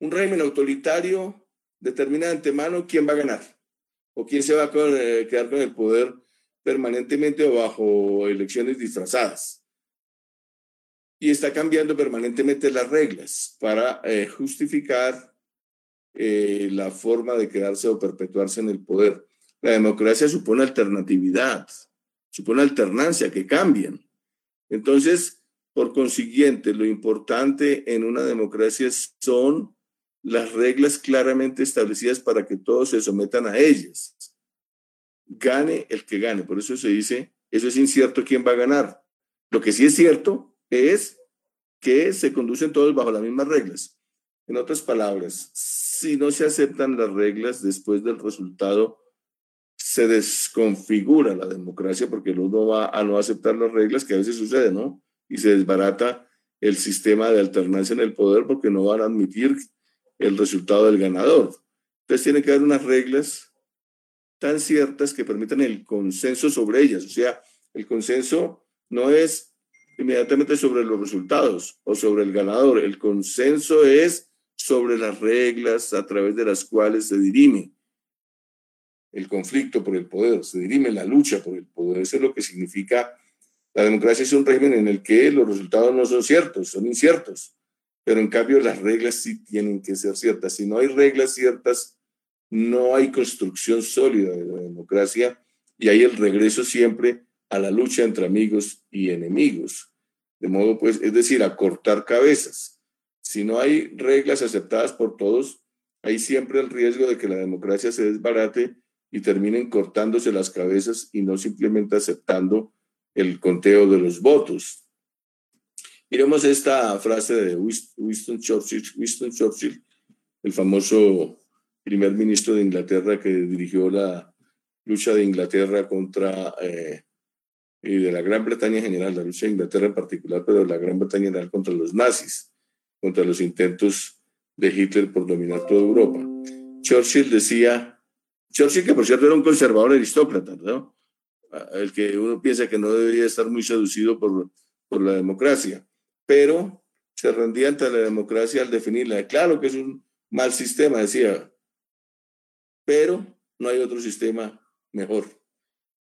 Un régimen autoritario determina de antemano quién va a ganar o quién se va a eh, quedar con el poder permanentemente o bajo elecciones disfrazadas. Y está cambiando permanentemente las reglas para eh, justificar eh, la forma de quedarse o perpetuarse en el poder. La democracia supone alternatividad, supone alternancia, que cambian. Entonces, por consiguiente, lo importante en una democracia son las reglas claramente establecidas para que todos se sometan a ellas. Gane el que gane. Por eso se dice, eso es incierto quién va a ganar. Lo que sí es cierto es que se conducen todos bajo las mismas reglas. En otras palabras, si no se aceptan las reglas después del resultado, se desconfigura la democracia porque uno va a no aceptar las reglas, que a veces sucede, ¿no? Y se desbarata el sistema de alternancia en el poder porque no van a admitir el resultado del ganador. Entonces tiene que haber unas reglas tan ciertas que permitan el consenso sobre ellas. O sea, el consenso no es inmediatamente sobre los resultados o sobre el ganador. El consenso es sobre las reglas a través de las cuales se dirime el conflicto por el poder, se dirime la lucha por el poder. Eso es lo que significa la democracia es un régimen en el que los resultados no son ciertos, son inciertos, pero en cambio las reglas sí tienen que ser ciertas. Si no hay reglas ciertas, no hay construcción sólida de la democracia y hay el regreso siempre a la lucha entre amigos y enemigos. De modo, pues, es decir, a cortar cabezas. Si no hay reglas aceptadas por todos, hay siempre el riesgo de que la democracia se desbarate y terminen cortándose las cabezas y no simplemente aceptando el conteo de los votos. Miremos esta frase de Winston Churchill, Winston Churchill, el famoso primer ministro de Inglaterra que dirigió la lucha de Inglaterra contra, eh, y de la Gran Bretaña en general, la lucha de Inglaterra en particular, pero de la Gran Bretaña en general contra los nazis, contra los intentos de Hitler por dominar toda Europa. Churchill decía, Churchill que por cierto era un conservador aristócrata, ¿no? El que uno piensa que no debería estar muy seducido por, por la democracia, pero se rendía ante la democracia al definirla. Claro que es un mal sistema, decía, pero no hay otro sistema mejor.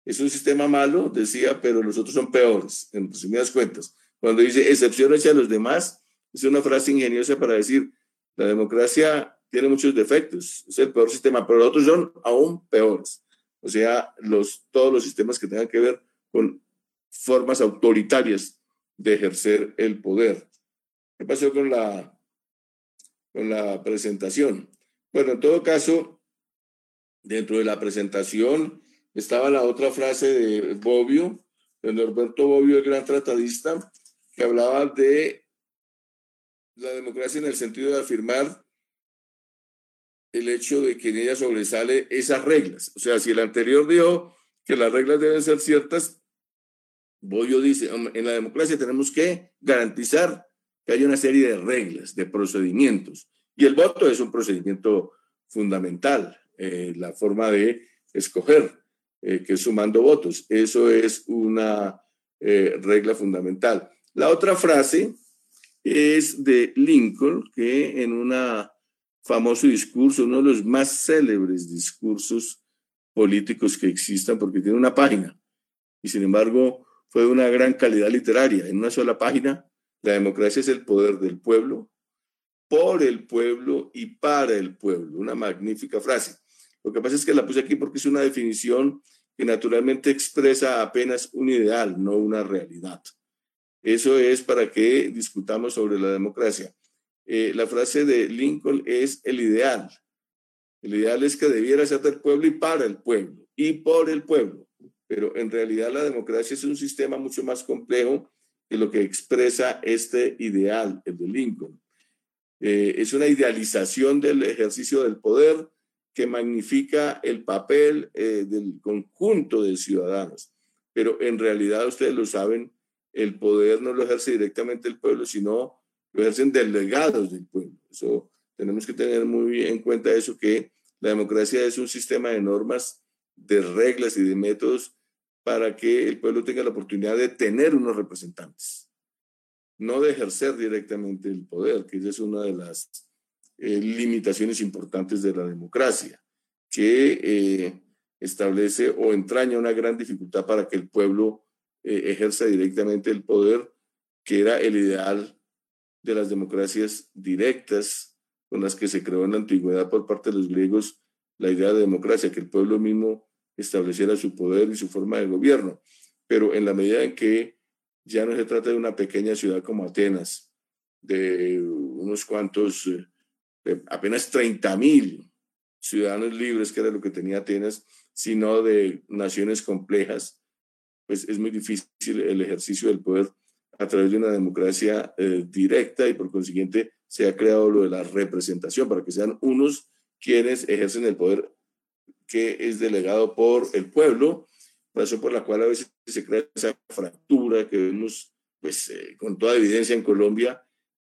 Es un sistema malo, decía, pero los otros son peores, en resumidas cuentas. Cuando dice excepción hacia los demás, es una frase ingeniosa para decir, la democracia tiene muchos defectos, es el peor sistema, pero los otros son aún peores. O sea, los, todos los sistemas que tengan que ver con formas autoritarias de ejercer el poder. ¿Qué pasó con la, con la presentación? Bueno, en todo caso, dentro de la presentación estaba la otra frase de Bobbio, de Norberto Bobbio, el gran tratadista, que hablaba de la democracia en el sentido de afirmar el hecho de que en ella sobresale esas reglas. O sea, si el anterior dijo que las reglas deben ser ciertas, Boyo dice, en la democracia tenemos que garantizar que haya una serie de reglas, de procedimientos. Y el voto es un procedimiento fundamental, eh, la forma de escoger, eh, que es sumando votos. Eso es una eh, regla fundamental. La otra frase es de Lincoln, que en un famoso discurso, uno de los más célebres discursos políticos que existan, porque tiene una página, y sin embargo fue de una gran calidad literaria. En una sola página, la democracia es el poder del pueblo, por el pueblo y para el pueblo. Una magnífica frase. Lo que pasa es que la puse aquí porque es una definición que naturalmente expresa apenas un ideal, no una realidad. Eso es para que discutamos sobre la democracia. Eh, la frase de Lincoln es el ideal. El ideal es que debiera ser del pueblo y para el pueblo y por el pueblo. Pero en realidad la democracia es un sistema mucho más complejo que lo que expresa este ideal, el de Lincoln. Eh, es una idealización del ejercicio del poder que magnifica el papel eh, del conjunto de ciudadanos. Pero en realidad, ustedes lo saben, el poder no lo ejerce directamente el pueblo, sino lo ejercen delegados del pueblo. Eso tenemos que tener muy en cuenta eso, que la democracia es un sistema de normas, de reglas y de métodos para que el pueblo tenga la oportunidad de tener unos representantes, no de ejercer directamente el poder, que esa es una de las eh, limitaciones importantes de la democracia, que eh, establece o entraña una gran dificultad para que el pueblo eh, ejerza directamente el poder, que era el ideal de las democracias directas con las que se creó en la antigüedad por parte de los griegos la idea de democracia, que el pueblo mismo estableciera su poder y su forma de gobierno. Pero en la medida en que ya no se trata de una pequeña ciudad como Atenas, de unos cuantos, de apenas 30 mil ciudadanos libres, que era lo que tenía Atenas, sino de naciones complejas pues es muy difícil el ejercicio del poder a través de una democracia eh, directa y por consiguiente se ha creado lo de la representación para que sean unos quienes ejercen el poder que es delegado por el pueblo, razón por la cual a veces se crea esa fractura que vemos pues eh, con toda evidencia en Colombia,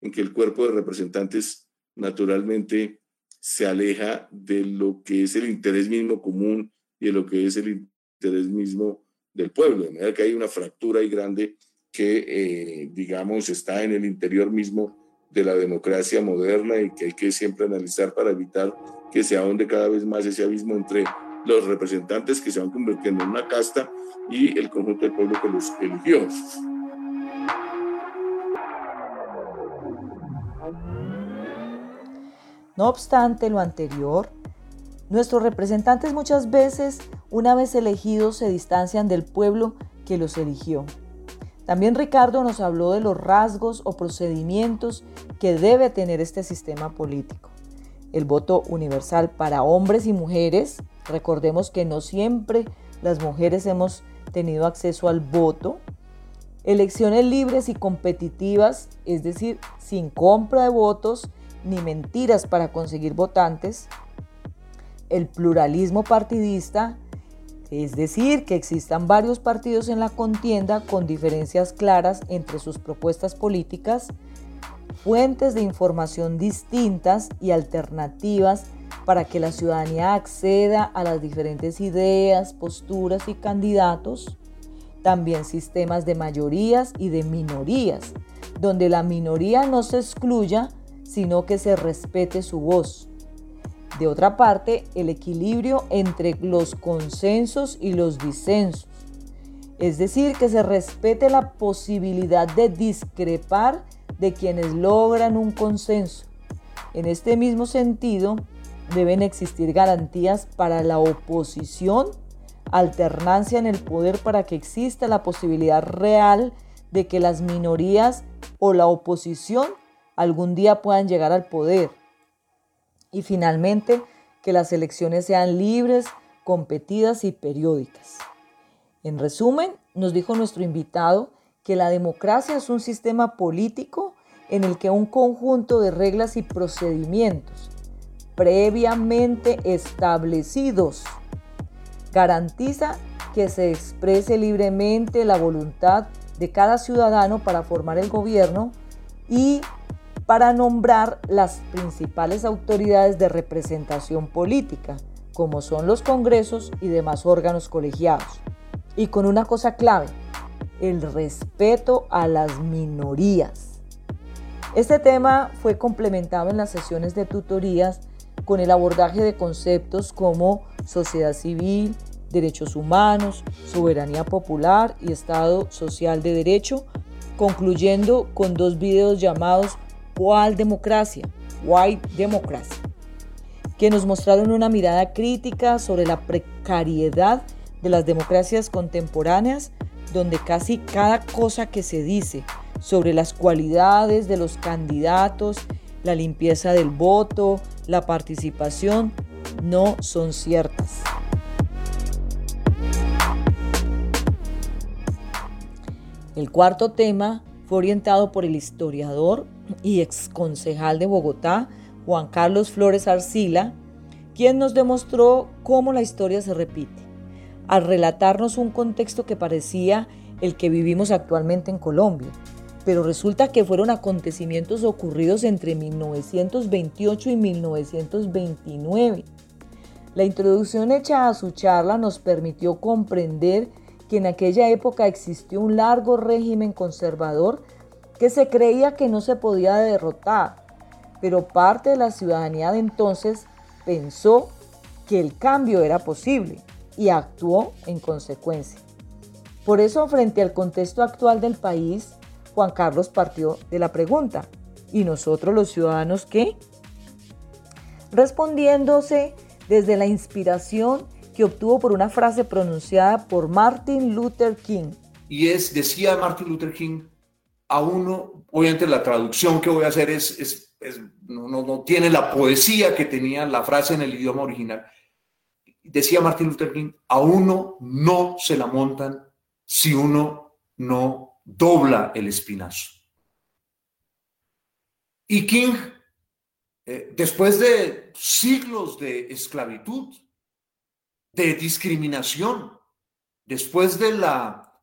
en que el cuerpo de representantes naturalmente se aleja de lo que es el interés mismo común y de lo que es el interés mismo del pueblo, de manera que hay una fractura ahí grande que, eh, digamos, está en el interior mismo de la democracia moderna y que hay que siempre analizar para evitar que se ahonde cada vez más ese abismo entre los representantes que se van convirtiendo en una casta y el conjunto del pueblo que los eligió. No obstante lo anterior, Nuestros representantes muchas veces, una vez elegidos, se distancian del pueblo que los eligió. También Ricardo nos habló de los rasgos o procedimientos que debe tener este sistema político. El voto universal para hombres y mujeres. Recordemos que no siempre las mujeres hemos tenido acceso al voto. Elecciones libres y competitivas, es decir, sin compra de votos ni mentiras para conseguir votantes. El pluralismo partidista, es decir, que existan varios partidos en la contienda con diferencias claras entre sus propuestas políticas, fuentes de información distintas y alternativas para que la ciudadanía acceda a las diferentes ideas, posturas y candidatos, también sistemas de mayorías y de minorías, donde la minoría no se excluya, sino que se respete su voz. De otra parte, el equilibrio entre los consensos y los disensos, es decir, que se respete la posibilidad de discrepar de quienes logran un consenso. En este mismo sentido, deben existir garantías para la oposición, alternancia en el poder para que exista la posibilidad real de que las minorías o la oposición algún día puedan llegar al poder. Y finalmente, que las elecciones sean libres, competidas y periódicas. En resumen, nos dijo nuestro invitado que la democracia es un sistema político en el que un conjunto de reglas y procedimientos previamente establecidos garantiza que se exprese libremente la voluntad de cada ciudadano para formar el gobierno y para nombrar las principales autoridades de representación política, como son los congresos y demás órganos colegiados. Y con una cosa clave, el respeto a las minorías. Este tema fue complementado en las sesiones de tutorías con el abordaje de conceptos como sociedad civil, derechos humanos, soberanía popular y Estado social de derecho, concluyendo con dos videos llamados ¿Cuál democracia? White Democracy, que nos mostraron una mirada crítica sobre la precariedad de las democracias contemporáneas, donde casi cada cosa que se dice sobre las cualidades de los candidatos, la limpieza del voto, la participación, no son ciertas. El cuarto tema fue orientado por el historiador y exconcejal de Bogotá, Juan Carlos Flores Arcila, quien nos demostró cómo la historia se repite, al relatarnos un contexto que parecía el que vivimos actualmente en Colombia, pero resulta que fueron acontecimientos ocurridos entre 1928 y 1929. La introducción hecha a su charla nos permitió comprender que en aquella época existió un largo régimen conservador que se creía que no se podía derrotar, pero parte de la ciudadanía de entonces pensó que el cambio era posible y actuó en consecuencia. Por eso, frente al contexto actual del país, Juan Carlos partió de la pregunta, ¿y nosotros los ciudadanos qué? Respondiéndose desde la inspiración que obtuvo por una frase pronunciada por Martin Luther King. Y es, decía Martin Luther King, a uno, obviamente la traducción que voy a hacer es, es, no, no, tiene la poesía que tenía la frase en el idioma original. Decía Martin Luther King, a uno no se la montan si uno no dobla el espinazo. Y King, eh, después de siglos de esclavitud, de discriminación. Después de la,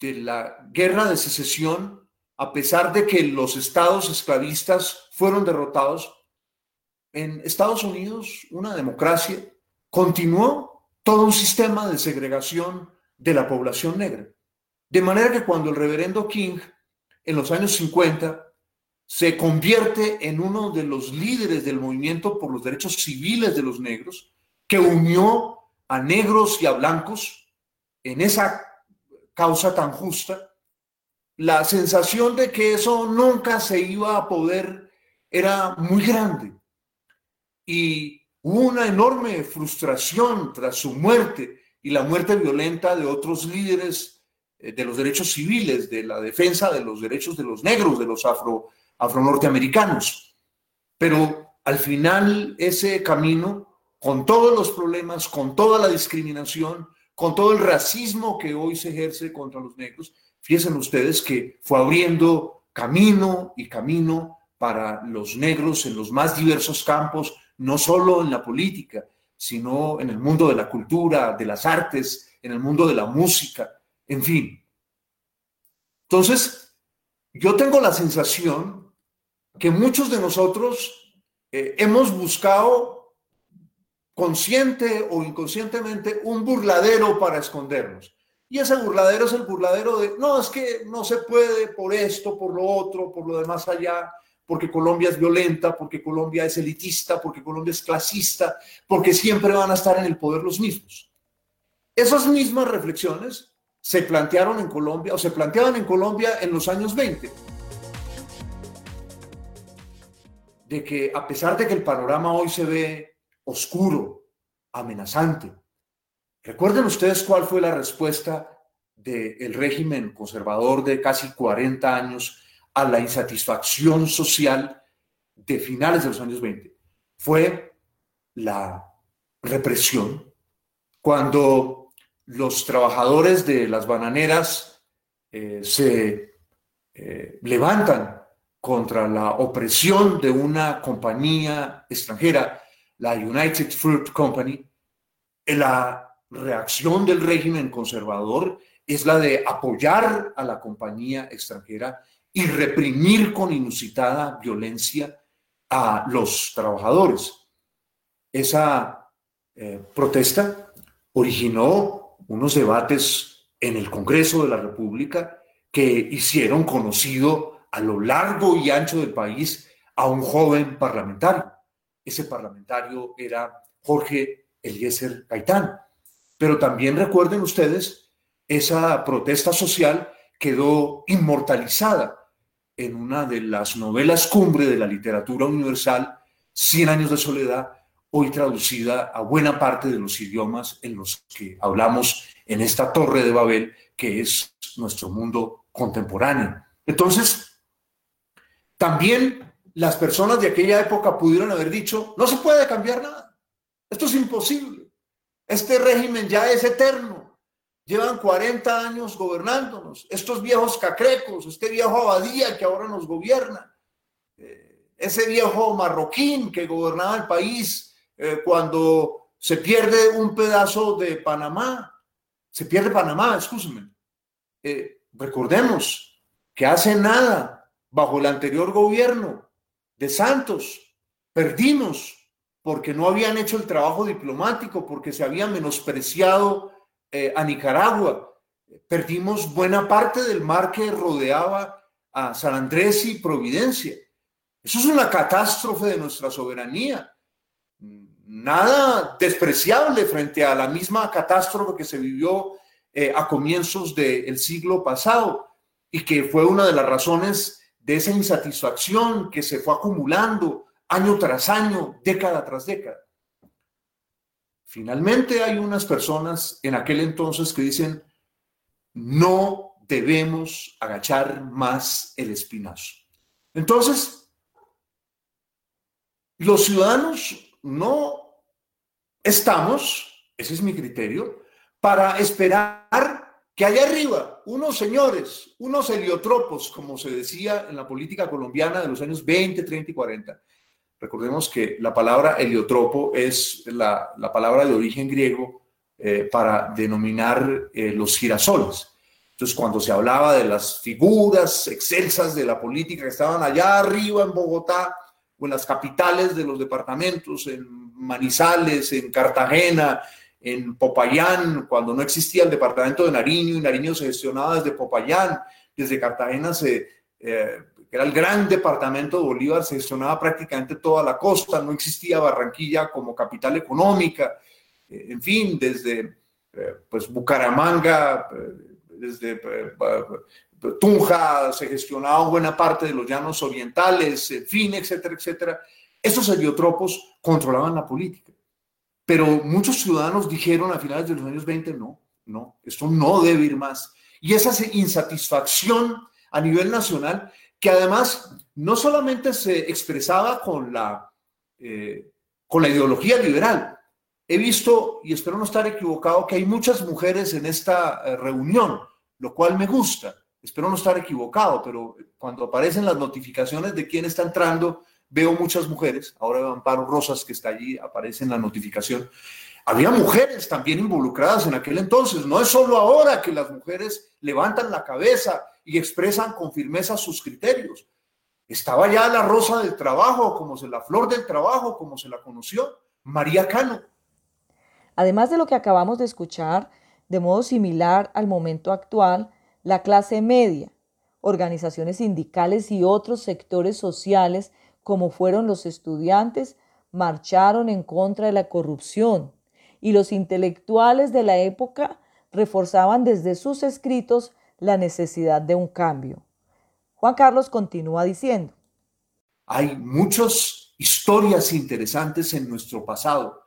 de la guerra de secesión, a pesar de que los estados esclavistas fueron derrotados, en Estados Unidos, una democracia, continuó todo un sistema de segregación de la población negra. De manera que cuando el reverendo King, en los años 50, se convierte en uno de los líderes del movimiento por los derechos civiles de los negros, que unió a negros y a blancos en esa causa tan justa, la sensación de que eso nunca se iba a poder era muy grande. Y hubo una enorme frustración tras su muerte y la muerte violenta de otros líderes eh, de los derechos civiles, de la defensa de los derechos de los negros, de los afro, afro norteamericanos. Pero al final ese camino, con todos los problemas, con toda la discriminación, con todo el racismo que hoy se ejerce contra los negros, fíjense ustedes que fue abriendo camino y camino para los negros en los más diversos campos, no solo en la política, sino en el mundo de la cultura, de las artes, en el mundo de la música, en fin. Entonces, yo tengo la sensación que muchos de nosotros eh, hemos buscado consciente o inconscientemente un burladero para escondernos. Y ese burladero es el burladero de, no, es que no se puede por esto, por lo otro, por lo demás allá, porque Colombia es violenta, porque Colombia es elitista, porque Colombia es clasista, porque siempre van a estar en el poder los mismos. Esas mismas reflexiones se plantearon en Colombia o se planteaban en Colombia en los años 20. De que a pesar de que el panorama hoy se ve oscuro, amenazante, recuerden ustedes cuál fue la respuesta del régimen conservador de casi 40 años a la insatisfacción social de finales de los años 20. Fue la represión cuando los trabajadores de las bananeras eh, se eh, levantan contra la opresión de una compañía extranjera, la United Fruit Company, la reacción del régimen conservador es la de apoyar a la compañía extranjera y reprimir con inusitada violencia a los trabajadores. Esa eh, protesta originó unos debates en el Congreso de la República que hicieron conocido a lo largo y ancho del país a un joven parlamentario. Ese parlamentario era Jorge Eliezer Gaitán. Pero también recuerden ustedes, esa protesta social quedó inmortalizada en una de las novelas cumbre de la literatura universal, Cien años de soledad, hoy traducida a buena parte de los idiomas en los que hablamos en esta torre de Babel, que es nuestro mundo contemporáneo. Entonces, también las personas de aquella época pudieron haber dicho, no se puede cambiar nada, esto es imposible, este régimen ya es eterno, llevan 40 años gobernándonos, estos viejos cacrecos, este viejo abadía que ahora nos gobierna, eh, ese viejo marroquín que gobernaba el país eh, cuando se pierde un pedazo de Panamá, se pierde Panamá, escúcheme. Eh, recordemos que hace nada, bajo el anterior gobierno de Santos, perdimos porque no habían hecho el trabajo diplomático, porque se había menospreciado eh, a Nicaragua. Perdimos buena parte del mar que rodeaba a San Andrés y Providencia. Eso es una catástrofe de nuestra soberanía nada despreciable frente a la misma catástrofe que se vivió eh, a comienzos del siglo pasado y que fue una de las razones de esa insatisfacción que se fue acumulando año tras año, década tras década. Finalmente hay unas personas en aquel entonces que dicen, no debemos agachar más el espinazo. Entonces, los ciudadanos no estamos, ese es mi criterio, para esperar que allá arriba unos señores, unos heliotropos, como se decía en la política colombiana de los años 20, 30 y 40. Recordemos que la palabra heliotropo es la, palabra de origen griego eh, para denominar eh, los girasoles. Entonces, cuando se hablaba de las figuras excelsas de la política que estaban allá arriba en Bogotá o en las capitales de los departamentos, en Manizales, en Cartagena, en Popayán, cuando no existía el departamento de Nariño y Nariño se gestionaba desde Popayán, desde Cartagena se, eh, era el gran departamento de Bolívar, se gestionaba prácticamente toda la costa, no existía Barranquilla como capital económica, eh, en fin, desde eh, pues Bucaramanga, desde Tunja se gestionaba buena parte de los llanos orientales, en fin, etcétera, etcétera. Esos heliotropos controlaban la política. Pero muchos ciudadanos dijeron a finales de los años 20, no, no, esto no debe ir más. Y esa insatisfacción a nivel nacional, que además no solamente se expresaba con la eh, con la ideología liberal. He visto, y espero no estar equivocado, que hay muchas mujeres en esta eh, reunión, lo cual me gusta. Espero no estar equivocado, pero cuando aparecen las notificaciones de quién está entrando, veo muchas mujeres. Ahora veo Amparo Rosas, que está allí, aparece en la notificación. Había mujeres también involucradas en aquel entonces. No es solo ahora que las mujeres levantan la cabeza y expresan con firmeza sus criterios. Estaba ya la rosa del trabajo, como se la flor del trabajo, como se la conoció, María Cano. Además de lo que acabamos de escuchar, de modo similar al momento actual, la clase media, organizaciones sindicales y otros sectores sociales, como fueron los estudiantes, marcharon en contra de la corrupción y los intelectuales de la época reforzaban desde sus escritos la necesidad de un cambio. Juan Carlos continúa diciendo. Hay muchas historias interesantes en nuestro pasado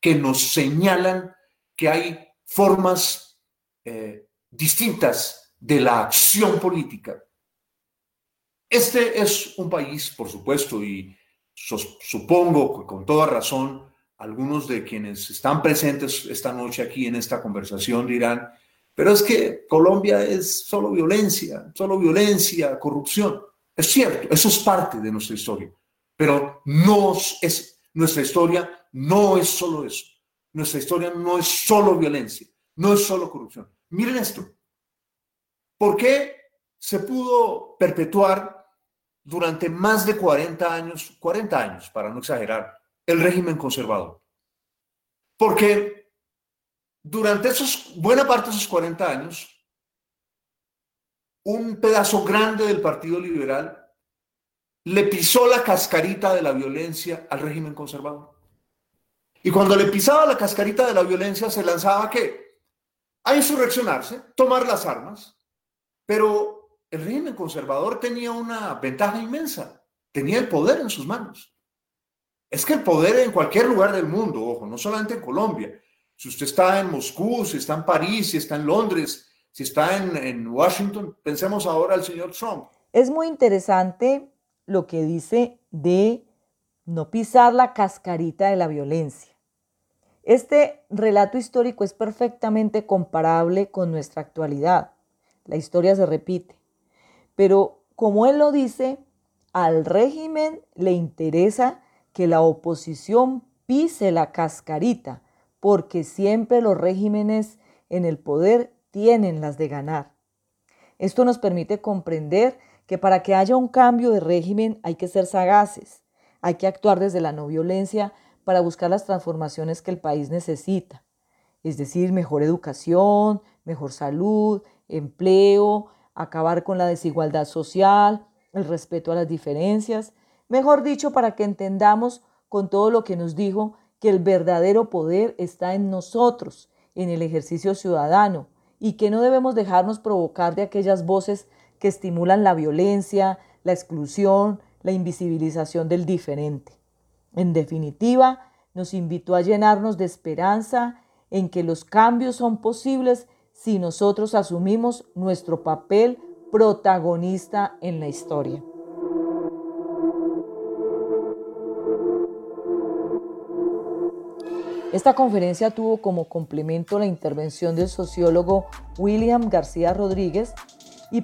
que nos señalan que hay formas eh, distintas de la acción política. Este es un país, por supuesto, y supongo que con toda razón, algunos de quienes están presentes esta noche aquí en esta conversación dirán, pero es que Colombia es solo violencia, solo violencia, corrupción. Es cierto, eso es parte de nuestra historia, pero no es, nuestra historia no es solo eso. Nuestra historia no es solo violencia, no es solo corrupción. Miren esto. ¿Por qué se pudo perpetuar durante más de 40 años, 40 años para no exagerar, el régimen conservador? Porque durante esos, buena parte de esos 40 años, un pedazo grande del Partido Liberal le pisó la cascarita de la violencia al régimen conservador. Y cuando le pisaba la cascarita de la violencia, se lanzaba qué? A insurreccionarse, tomar las armas. Pero el régimen conservador tenía una ventaja inmensa, tenía el poder en sus manos. Es que el poder en cualquier lugar del mundo, ojo, no solamente en Colombia, si usted está en Moscú, si está en París, si está en Londres, si está en, Washington, pensemos ahora al señor Trump. Es muy interesante lo que dice de no pisar la cascarita de la violencia. Este relato histórico es perfectamente comparable con nuestra actualidad. La historia se repite. Pero como él lo dice, al régimen le interesa que la oposición pise la cascarita porque siempre los regímenes en el poder tienen las de ganar. Esto nos permite comprender que para que haya un cambio de régimen hay que ser sagaces, hay que actuar desde la no violencia para buscar las transformaciones que el país necesita, es decir, mejor educación, mejor salud, empleo, acabar con la desigualdad social, el respeto a las diferencias, mejor dicho, para que entendamos con todo lo que nos dijo que el verdadero poder está en nosotros, en el ejercicio ciudadano, y que no debemos dejarnos provocar de aquellas voces que estimulan la violencia, la exclusión, la invisibilización del diferente. En definitiva, nos invitó a llenarnos de esperanza en que los cambios son posibles si nosotros asumimos nuestro papel protagonista en la historia. Esta conferencia tuvo como complemento la intervención del sociólogo William García Rodríguez y,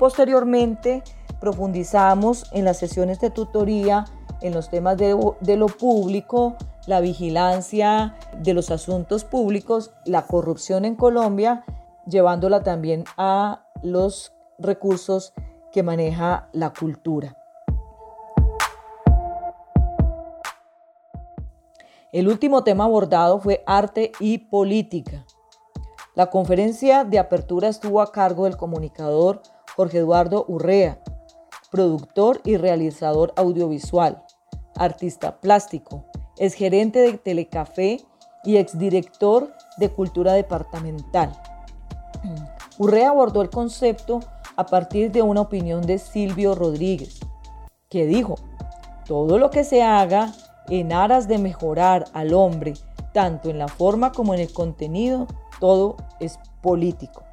posteriormente profundizamos en las sesiones de tutoría en los temas de, lo público, la vigilancia de los asuntos públicos, la corrupción en Colombia, llevándola también a los recursos que maneja la cultura. El último tema abordado fue arte y política. La conferencia de apertura estuvo a cargo del comunicador Jorge Eduardo Urrea, productor y realizador audiovisual, artista plástico, exgerente de Telecafé y exdirector de Cultura Departamental. <clears throat> Urrea abordó el concepto a partir de una opinión de Silvio Rodríguez, que dijo, todo lo que se haga en aras de mejorar al hombre, tanto en la forma como en el contenido, todo es político.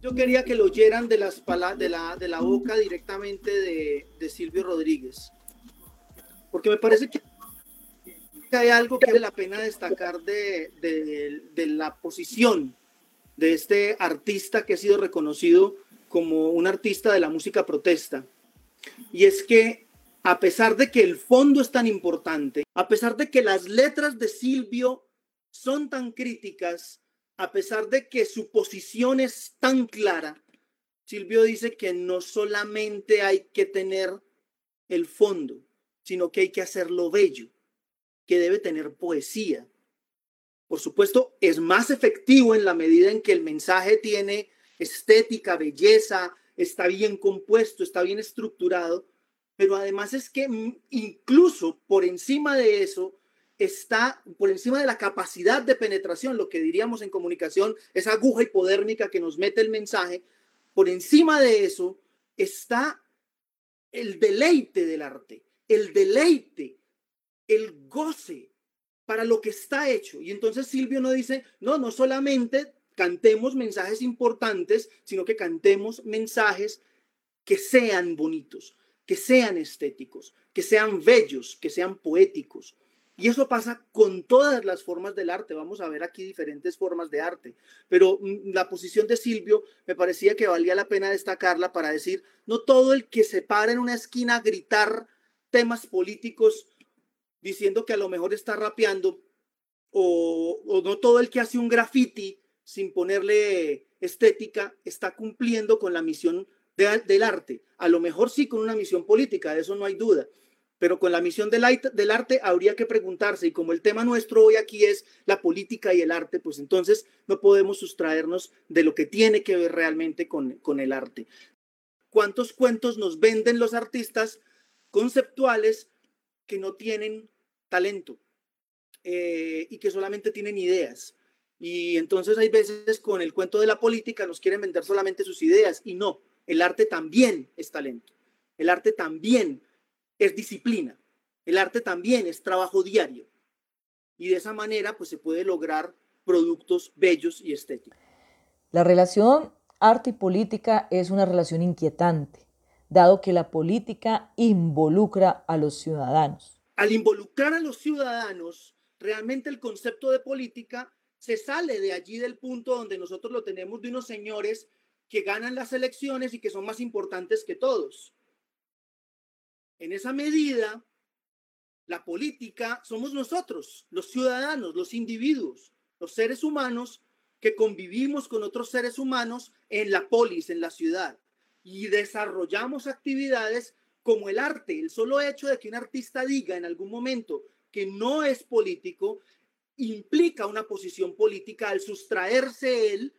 Yo quería que lo oyeran de, las de, la, de la boca directamente de, de Silvio Rodríguez. porque me parece que hay algo que vale la pena destacar de, de, de la posición de este artista que ha sido reconocido como un artista de la música protesta. Y es que a pesar de que el fondo es tan importante, a pesar de que las letras de Silvio son tan críticas, a pesar de que su posición es tan clara, Silvio dice que no solamente hay que tener el fondo, sino que hay que hacerlo bello, que debe tener poesía. Por supuesto, es más efectivo en la medida en que el mensaje tiene estética, belleza, está bien compuesto, está bien estructurado, pero además es que incluso por encima de eso está por encima de la capacidad de penetración, lo que diríamos en comunicación, esa aguja hipodérmica que nos mete el mensaje, por encima de eso está el deleite del arte, el deleite, el goce para lo que está hecho. Y entonces Silvio no dice, no, no solamente cantemos mensajes importantes, sino que cantemos mensajes que sean bonitos, que sean estéticos, que sean bellos, que sean poéticos. Y eso pasa con todas las formas del arte. Vamos a ver aquí diferentes formas de arte. Pero mm, la posición de Silvio me parecía que valía la pena destacarla para decir, no todo el que se para en una esquina a gritar temas políticos diciendo que a lo mejor está rapeando, o, o no todo el que hace un graffiti sin ponerle estética está cumpliendo con la misión del arte. A lo mejor sí con una misión política, de eso no hay duda. Pero con la misión del, arte habría que preguntarse, y como el tema nuestro hoy aquí es la política y el arte, pues entonces no podemos sustraernos de lo que tiene que ver realmente con, con el arte. ¿Cuántos cuentos nos venden los artistas conceptuales que no tienen talento eh, y que solamente tienen ideas? Y entonces hay veces con el cuento de la política nos quieren vender solamente sus ideas y no, el arte también es talento, el arte también es disciplina, el arte también es trabajo diario. Y de esa manera pues se puede lograr productos bellos y estéticos. La relación arte y política es una relación inquietante, dado que la política involucra a los ciudadanos. Al involucrar a los ciudadanos, realmente el concepto de política se sale de allí del punto donde nosotros lo tenemos de unos señores que ganan las elecciones y que son más importantes que todos. En esa medida, la política somos nosotros, los ciudadanos, los individuos, los seres humanos que convivimos con otros seres humanos en la polis, en la ciudad, y desarrollamos actividades como el arte. El solo hecho de que un artista diga en algún momento que no es político implica una posición política al sustraerse él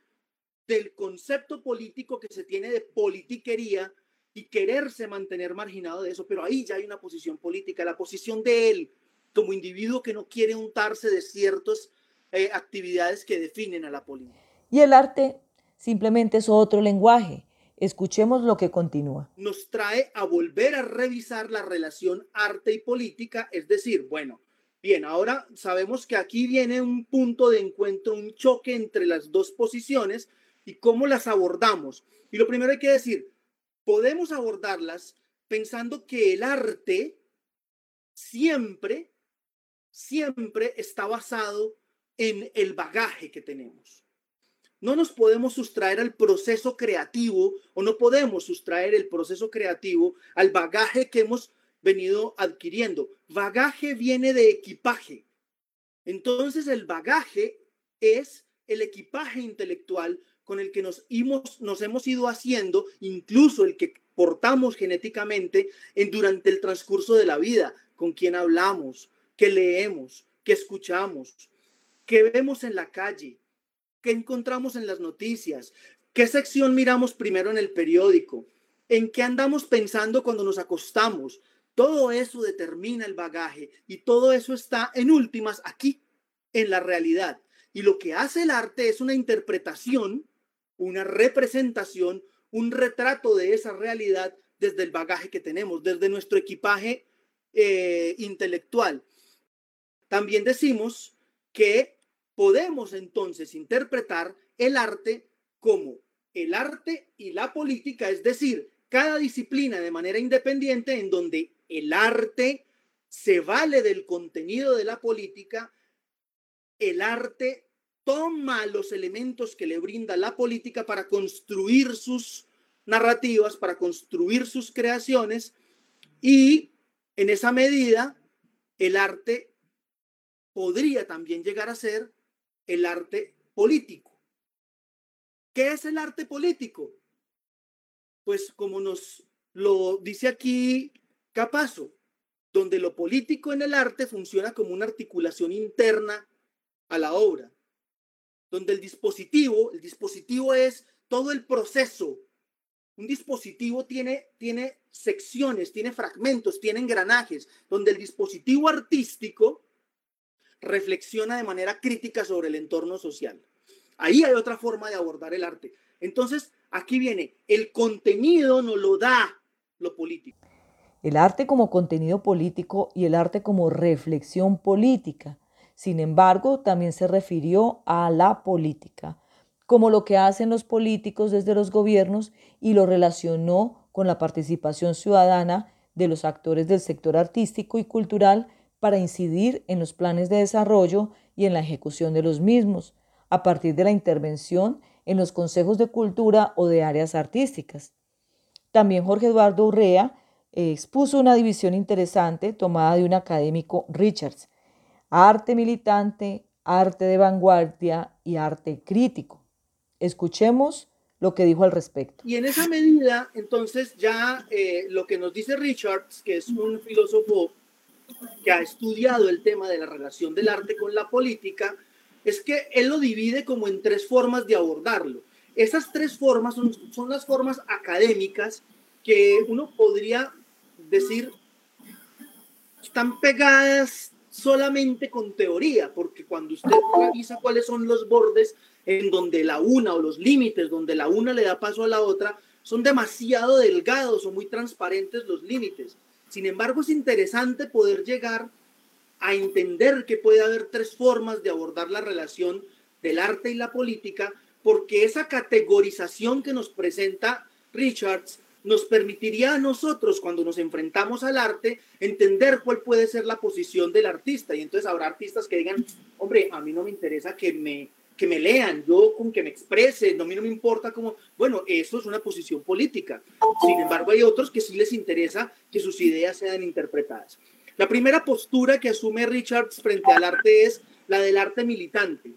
del concepto político que se tiene de politiquería y quererse mantener marginado de eso, pero ahí ya hay una posición política, la posición de él como individuo que no quiere untarse de ciertas eh, actividades que definen a la política. Y el arte simplemente es otro lenguaje. Escuchemos lo que continúa. Nos trae a volver a revisar la relación arte y política, es decir, bueno, Bien, ahora sabemos que aquí viene un punto de encuentro, un choque entre las dos posiciones y cómo las abordamos. Y lo primero hay que decir, podemos abordarlas pensando que el arte siempre, siempre está basado en el bagaje que tenemos. No nos podemos sustraer al proceso creativo o no podemos sustraer el proceso creativo al bagaje que hemos venido adquiriendo. Bagaje viene de equipaje. Entonces el bagaje es el equipaje intelectual con el que nos, hemos, ido haciendo, incluso el que portamos genéticamente en, durante el transcurso de la vida, con quien hablamos, que leemos, que escuchamos, que vemos en la calle, que encontramos en las noticias, qué sección miramos primero en el periódico, en qué andamos pensando cuando nos acostamos, todo eso determina el bagaje y todo eso está en últimas aquí, en la realidad. Y lo que hace el arte es una interpretación, una representación, un retrato de esa realidad desde el bagaje que tenemos, desde nuestro equipaje eh, intelectual. También decimos que podemos entonces interpretar el arte como el arte y la política, es decir, cada disciplina de manera independiente en donde el arte se vale del contenido de la política, el arte toma los elementos que le brinda la política para construir sus narrativas, para construir sus creaciones y en esa medida el arte podría también llegar a ser el arte político. ¿Qué es el arte político? Pues como nos lo dice aquí Capazo, donde lo político en el arte funciona como una articulación interna a la obra, donde el dispositivo, el dispositivo es todo el proceso. Un dispositivo tiene, tiene secciones, tiene fragmentos, tiene engranajes, donde el dispositivo artístico reflexiona de manera crítica sobre el entorno social. Ahí hay otra forma de abordar el arte. Entonces, aquí viene, el contenido no lo da lo político. El arte como contenido político y el arte como reflexión política. Sin embargo, también se refirió a la política, como lo que hacen los políticos desde los gobiernos y lo relacionó con la participación ciudadana de los actores del sector artístico y cultural para incidir en los planes de desarrollo y en la ejecución de los mismos, a partir de la intervención en los consejos de cultura o de áreas artísticas. También Jorge Eduardo Urrea eh, expuso una división interesante tomada de un académico Richards, arte militante, arte de vanguardia y arte crítico. Escuchemos lo que dijo al respecto. Y en esa medida, entonces ya eh, lo que nos dice Richards, que es un filósofo que ha estudiado el tema de la relación del arte con la política, es que él lo divide como en tres formas de abordarlo. Esas tres formas son, son las formas académicas que uno podría decir están pegadas solamente con teoría, porque cuando usted revisa cuáles son los bordes en donde la una o los límites donde la una le da paso a la otra, son demasiado delgados o muy transparentes los límites. Sin embargo, es interesante poder llegar a entender que puede haber tres formas de abordar la relación del arte y la política, porque esa categorización que nos presenta Richards nos permitiría a nosotros, cuando nos enfrentamos al arte, entender cuál puede ser la posición del artista. Y entonces habrá artistas que digan, hombre, a mí no me interesa que me, que me lean, yo con que me expresen, a mí no me importa cómo, bueno, eso es una posición política. Sin embargo, hay otros que sí les interesa que sus ideas sean interpretadas. La primera postura que asume Richards frente al arte es la del arte militante.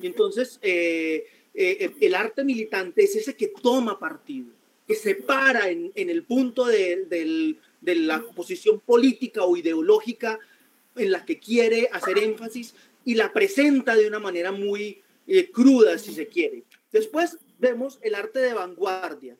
Y entonces, eh, eh, el arte militante es ese que toma partido, que se para en, el punto de, la posición política o ideológica en la que quiere hacer énfasis y la presenta de una manera muy eh, cruda, si se quiere. Después vemos el arte de vanguardia.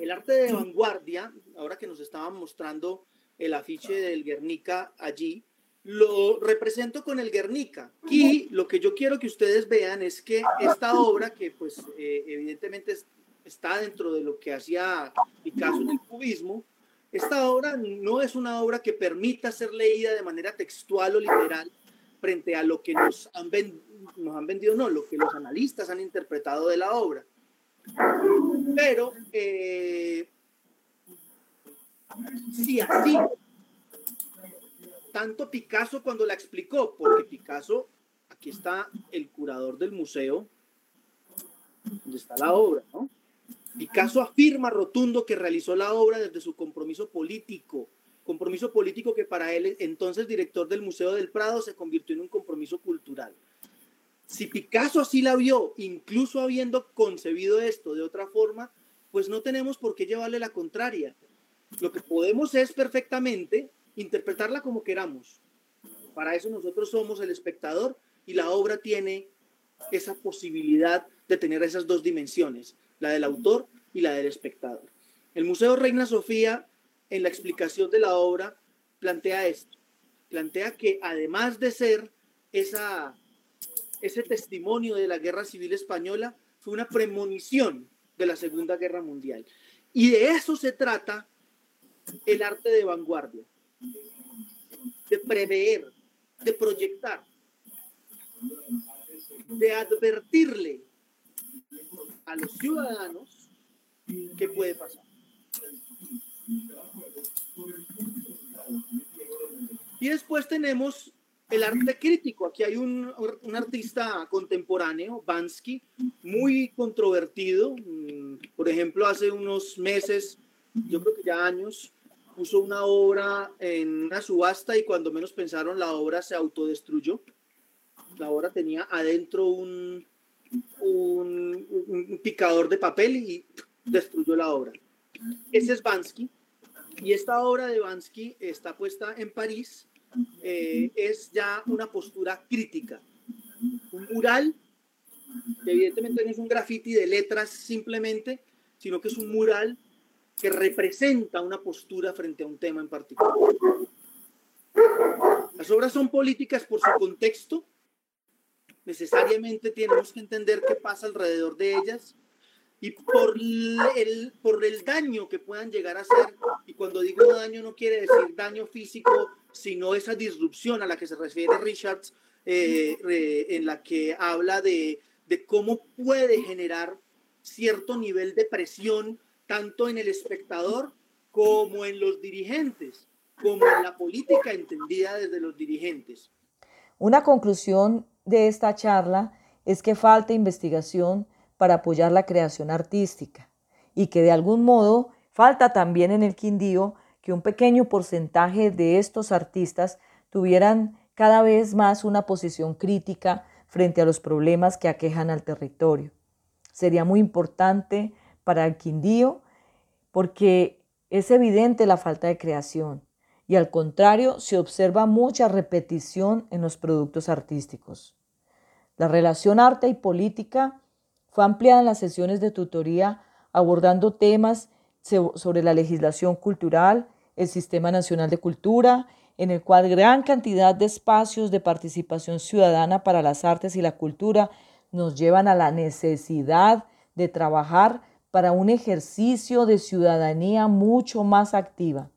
El arte de vanguardia, ahora que nos estaban mostrando el afiche del Guernica allí, lo represento con el Guernica. Y lo que yo quiero que ustedes vean es que esta obra, que pues eh, evidentemente está dentro de lo que hacía Picasso en el cubismo, esta obra no es una obra que permita ser leída de manera textual o literal, frente a lo que nos han, nos han vendido, no, lo que los analistas han interpretado de la obra. Pero, eh, sí, así, tanto Picasso cuando la explicó, porque Picasso, aquí está el curador del museo, donde está la obra, ¿no? Picasso afirma rotundo que realizó la obra desde su compromiso político compromiso político que para él, entonces director del Museo del Prado, se convirtió en un compromiso cultural. Si Picasso así la vio, incluso habiendo concebido esto de otra forma, pues no tenemos por qué llevarle la contraria. Lo que podemos es perfectamente interpretarla como queramos. Para eso nosotros somos el espectador y la obra tiene esa posibilidad de tener esas dos dimensiones, la del autor y la del espectador. El Museo Reina Sofía en la explicación de la obra plantea esto. Plantea que además de ser esa, ese testimonio de la guerra civil española, fue una premonición de la Segunda Guerra Mundial. Y de eso se trata el arte de vanguardia, de prever, de proyectar, de advertirle a los ciudadanos qué puede pasar. Y después tenemos el arte crítico. Aquí hay un, un, artista contemporáneo, Bansky, muy controvertido. Mm, por ejemplo, hace unos meses, yo creo que ya años, puso una obra en una subasta y cuando menos pensaron la obra se autodestruyó. La obra tenía adentro un, un, picador de papel y destruyó la obra. Ese es Bansky. Y esta obra de Bansky está puesta en París eh, es ya una postura crítica. Un mural, que evidentemente no es un graffiti de letras simplemente, sino que es un mural que representa una postura frente a un tema en particular. Las obras son políticas por su contexto, necesariamente tenemos que entender qué pasa alrededor de ellas y por el, por el daño que puedan llegar a hacer, y cuando digo daño no quiere decir daño físico, sino esa disrupción a la que se refiere Richards, eh, en la que habla de, de cómo puede generar cierto nivel de presión tanto en el espectador como en los dirigentes, como en la política entendida desde los dirigentes. Una conclusión de esta charla es que falta investigación para apoyar la creación artística y que de algún modo falta también en el Quindío que un pequeño porcentaje de estos artistas tuvieran cada vez más una posición crítica frente a los problemas que aquejan al territorio. Sería muy importante para el Quindío porque es evidente la falta de creación y al contrario se observa mucha repetición en los productos artísticos. La relación arte y política fue ampliada en las sesiones de tutoría abordando temas sobre la legislación cultural, el Sistema Nacional de Cultura, en el cual gran cantidad de espacios de participación ciudadana para las artes y la cultura nos llevan a la necesidad de trabajar para un ejercicio de ciudadanía mucho más activa.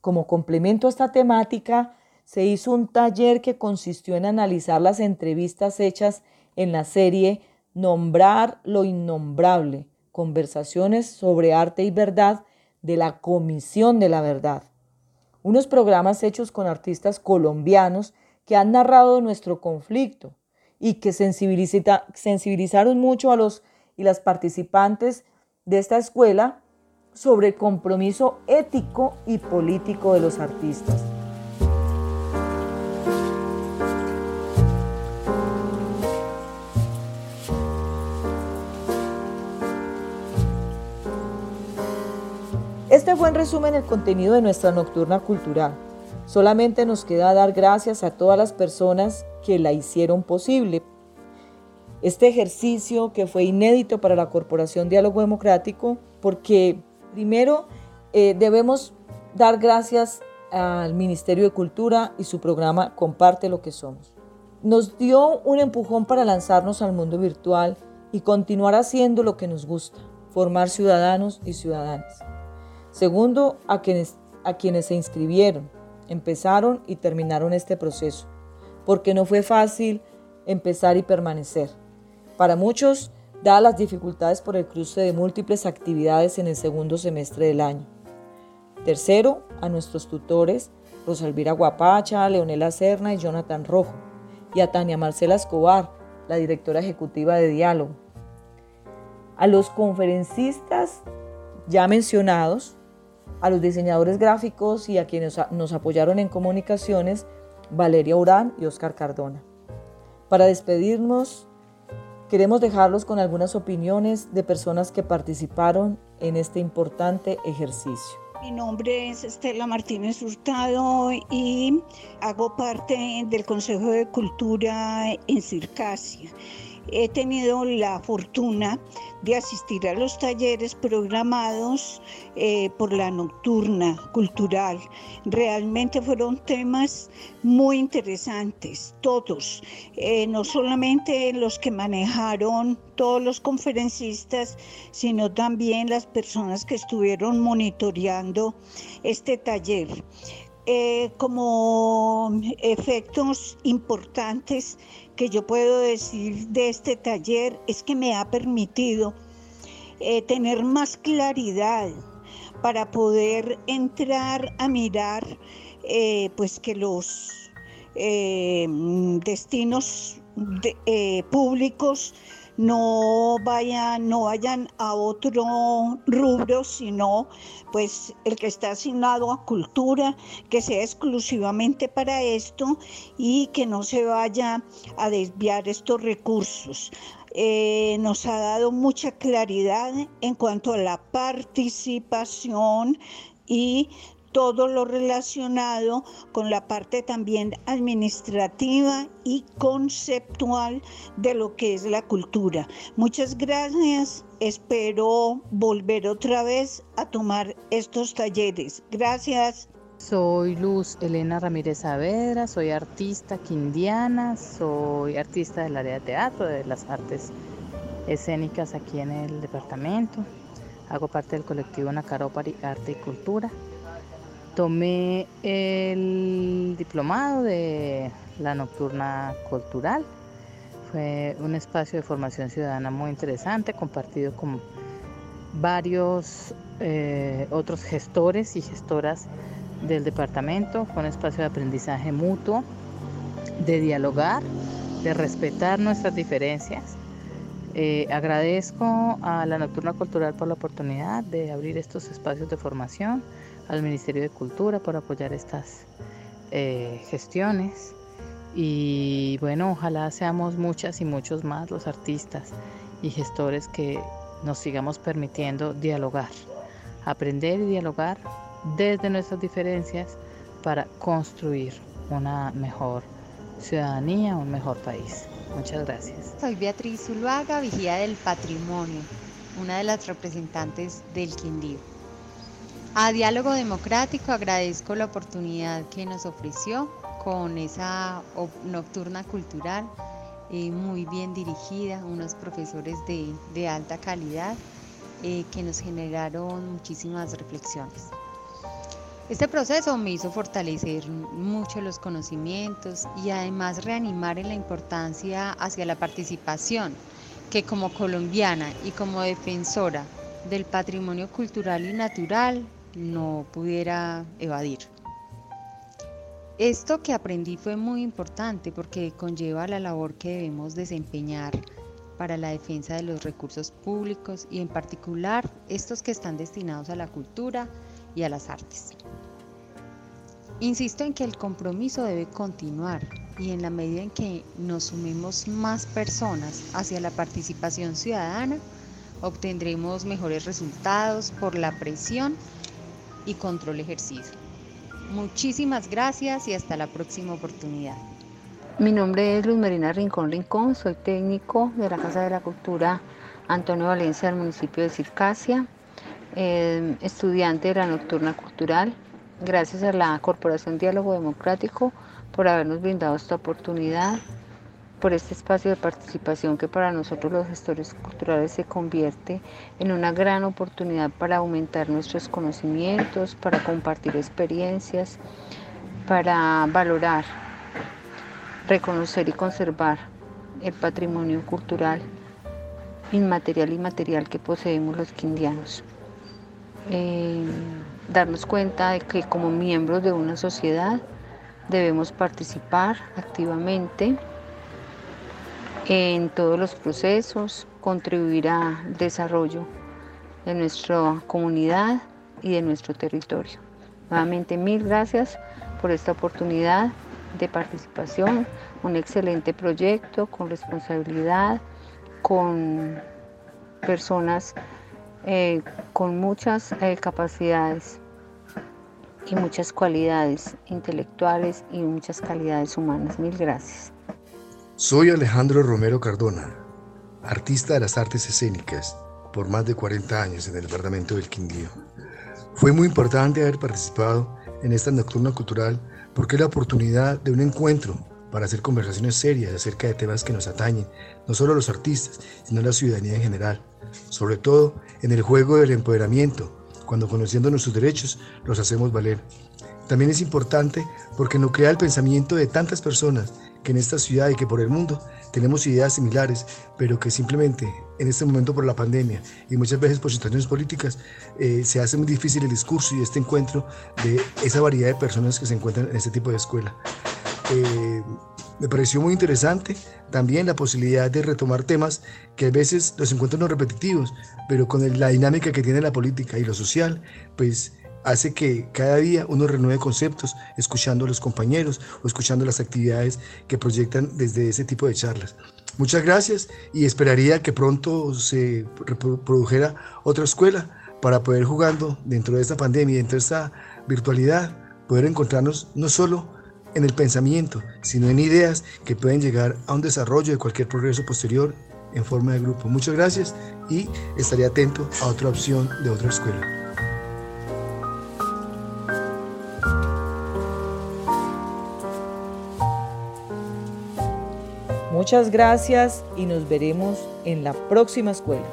Como complemento a esta temática, se hizo un taller que consistió en analizar las entrevistas hechas en la serie Nombrar lo innombrable, conversaciones sobre arte y verdad de la Comisión de la Verdad. Unos programas hechos con artistas colombianos que han narrado nuestro conflicto y que sensibilizaron mucho a los y las participantes de esta escuela sobre el compromiso ético y político de los artistas. Este fue en resumen el contenido de nuestra nocturna cultural. Solamente nos queda dar gracias a todas las personas que la hicieron posible. Este ejercicio que fue inédito para la Corporación Diálogo Democrático, porque primero eh, debemos dar gracias al Ministerio de Cultura y su programa Comparte lo que somos. Nos dio un empujón para lanzarnos al mundo virtual y continuar haciendo lo que nos gusta, formar ciudadanos y ciudadanas. Segundo, a quienes, a quienes se inscribieron, empezaron y terminaron este proceso, porque no fue fácil empezar y permanecer. Para muchos, dadas las dificultades por el cruce de múltiples actividades en el segundo semestre del año. Tercero, a nuestros tutores, Rosalvira Guapacha, Leonela Serna y Jonathan Rojo, y a Tania Marcela Escobar, la directora ejecutiva de Diálogo. A los conferencistas ya mencionados, a los diseñadores gráficos y a quienes nos apoyaron en comunicaciones, Valeria Urán y Oscar Cardona. Para despedirnos, queremos dejarlos con algunas opiniones de personas que participaron en este importante ejercicio. Mi nombre es Estela Martínez Hurtado y hago parte del Consejo de Cultura en Circasia he tenido la fortuna de asistir a los talleres programados eh, por la nocturna cultural. Realmente fueron temas muy interesantes, todos, eh, no solamente los que manejaron todos los conferencistas, sino también las personas que estuvieron monitoreando este taller. Eh, como efectos importantes que yo puedo decir de este taller es que me ha permitido eh, tener más claridad para poder entrar a mirar eh, pues que los eh, destinos públicos no vayan, no vayan a otro rubro, sino pues el que está asignado a cultura, que sea exclusivamente para esto y que no se vaya a desviar estos recursos. Eh, nos ha dado mucha claridad en cuanto a la participación y todo lo relacionado con la parte también administrativa y conceptual de lo que es la cultura. Muchas gracias. Espero volver otra vez a tomar estos talleres. Gracias. Soy Luz Elena Ramírez Saavedra, soy artista quindiana, soy artista del área de teatro, de las artes escénicas aquí en el departamento. Hago parte del colectivo Nacarópari Arte y Cultura. Tomé el diplomado de la Nocturna Cultural. Fue un espacio de formación ciudadana muy interesante, compartido con varios eh, otros gestores y gestoras del departamento. Fue un espacio de aprendizaje mutuo, de dialogar, de respetar nuestras diferencias. Eh, agradezco a la Nocturna Cultural por la oportunidad de abrir estos espacios de formación al Ministerio de Cultura por apoyar estas eh, gestiones. Y bueno, ojalá seamos muchas y muchos más los artistas y gestores que nos sigamos permitiendo dialogar, aprender y dialogar desde nuestras diferencias para construir una mejor ciudadanía, un mejor país. Muchas gracias. Soy Beatriz Zuluaga, vigía del patrimonio, una de las representantes del Quindío. A Diálogo Democrático agradezco la oportunidad que nos ofreció con esa nocturna cultural eh, muy bien dirigida, unos profesores de, alta calidad eh, que nos generaron muchísimas reflexiones. Este proceso me hizo fortalecer mucho los conocimientos y además reanimar en la importancia hacia la participación que como colombiana y como defensora del patrimonio cultural y natural no pudiera evadir. Esto que aprendí fue muy importante porque conlleva la labor que debemos desempeñar para la defensa de los recursos públicos y en particular estos que están destinados a la cultura y a las artes. Insisto en que el compromiso debe continuar y en la medida en que nos sumemos más personas hacia la participación ciudadana, obtendremos mejores resultados por la presión y control ejercido. Muchísimas gracias y hasta la próxima oportunidad. Mi nombre es Luz Marina Rincón Rincón, soy técnico de la Casa de la Cultura Antonio Valencia del municipio de Circasia, eh, estudiante de la Nocturna Cultural. Gracias a la Corporación Diálogo Democrático por habernos brindado esta oportunidad por este espacio de participación que para nosotros los gestores culturales se convierte en una gran oportunidad para aumentar nuestros conocimientos, para compartir experiencias, para valorar, reconocer y conservar el patrimonio cultural inmaterial y material que poseemos los quindianos. Eh, darnos cuenta de que como miembros de una sociedad debemos participar activamente en todos los procesos, contribuir al desarrollo de nuestra comunidad y de nuestro territorio. Nuevamente mil gracias por esta oportunidad de participación, un excelente proyecto con responsabilidad, con personas eh, con muchas eh, capacidades y muchas cualidades intelectuales y muchas calidades humanas. Mil gracias. Soy Alejandro Romero Cardona, artista de las artes escénicas por más de 40 años en el departamento del Quindío. Fue muy importante haber participado en esta nocturna cultural porque es la oportunidad de un encuentro para hacer conversaciones serias acerca de temas que nos atañen, no solo a los artistas, sino a la ciudadanía en general, sobre todo en el juego del empoderamiento, cuando conociendo nuestros derechos los hacemos valer. También es importante porque no crea el pensamiento de tantas personas que en esta ciudad y que por el mundo tenemos ideas similares, pero que simplemente en este momento por la pandemia y muchas veces por situaciones políticas eh, se hace muy difícil el discurso y este encuentro de esa variedad de personas que se encuentran en este tipo de escuela. Eh, me pareció muy interesante también la posibilidad de retomar temas que a veces los encuentro no repetitivos, pero con la dinámica que tiene la política y lo social, pues hace que cada día uno renueve conceptos, escuchando a los compañeros o escuchando las actividades que proyectan desde ese tipo de charlas. Muchas gracias y esperaría que pronto se produjera otra escuela para poder jugando dentro de esta pandemia, dentro de esta virtualidad, poder encontrarnos no solo en el pensamiento, sino en ideas que pueden llegar a un desarrollo de cualquier progreso posterior en forma de grupo. Muchas gracias y estaré atento a otra opción de otra escuela. Muchas gracias y nos veremos en la próxima escuela.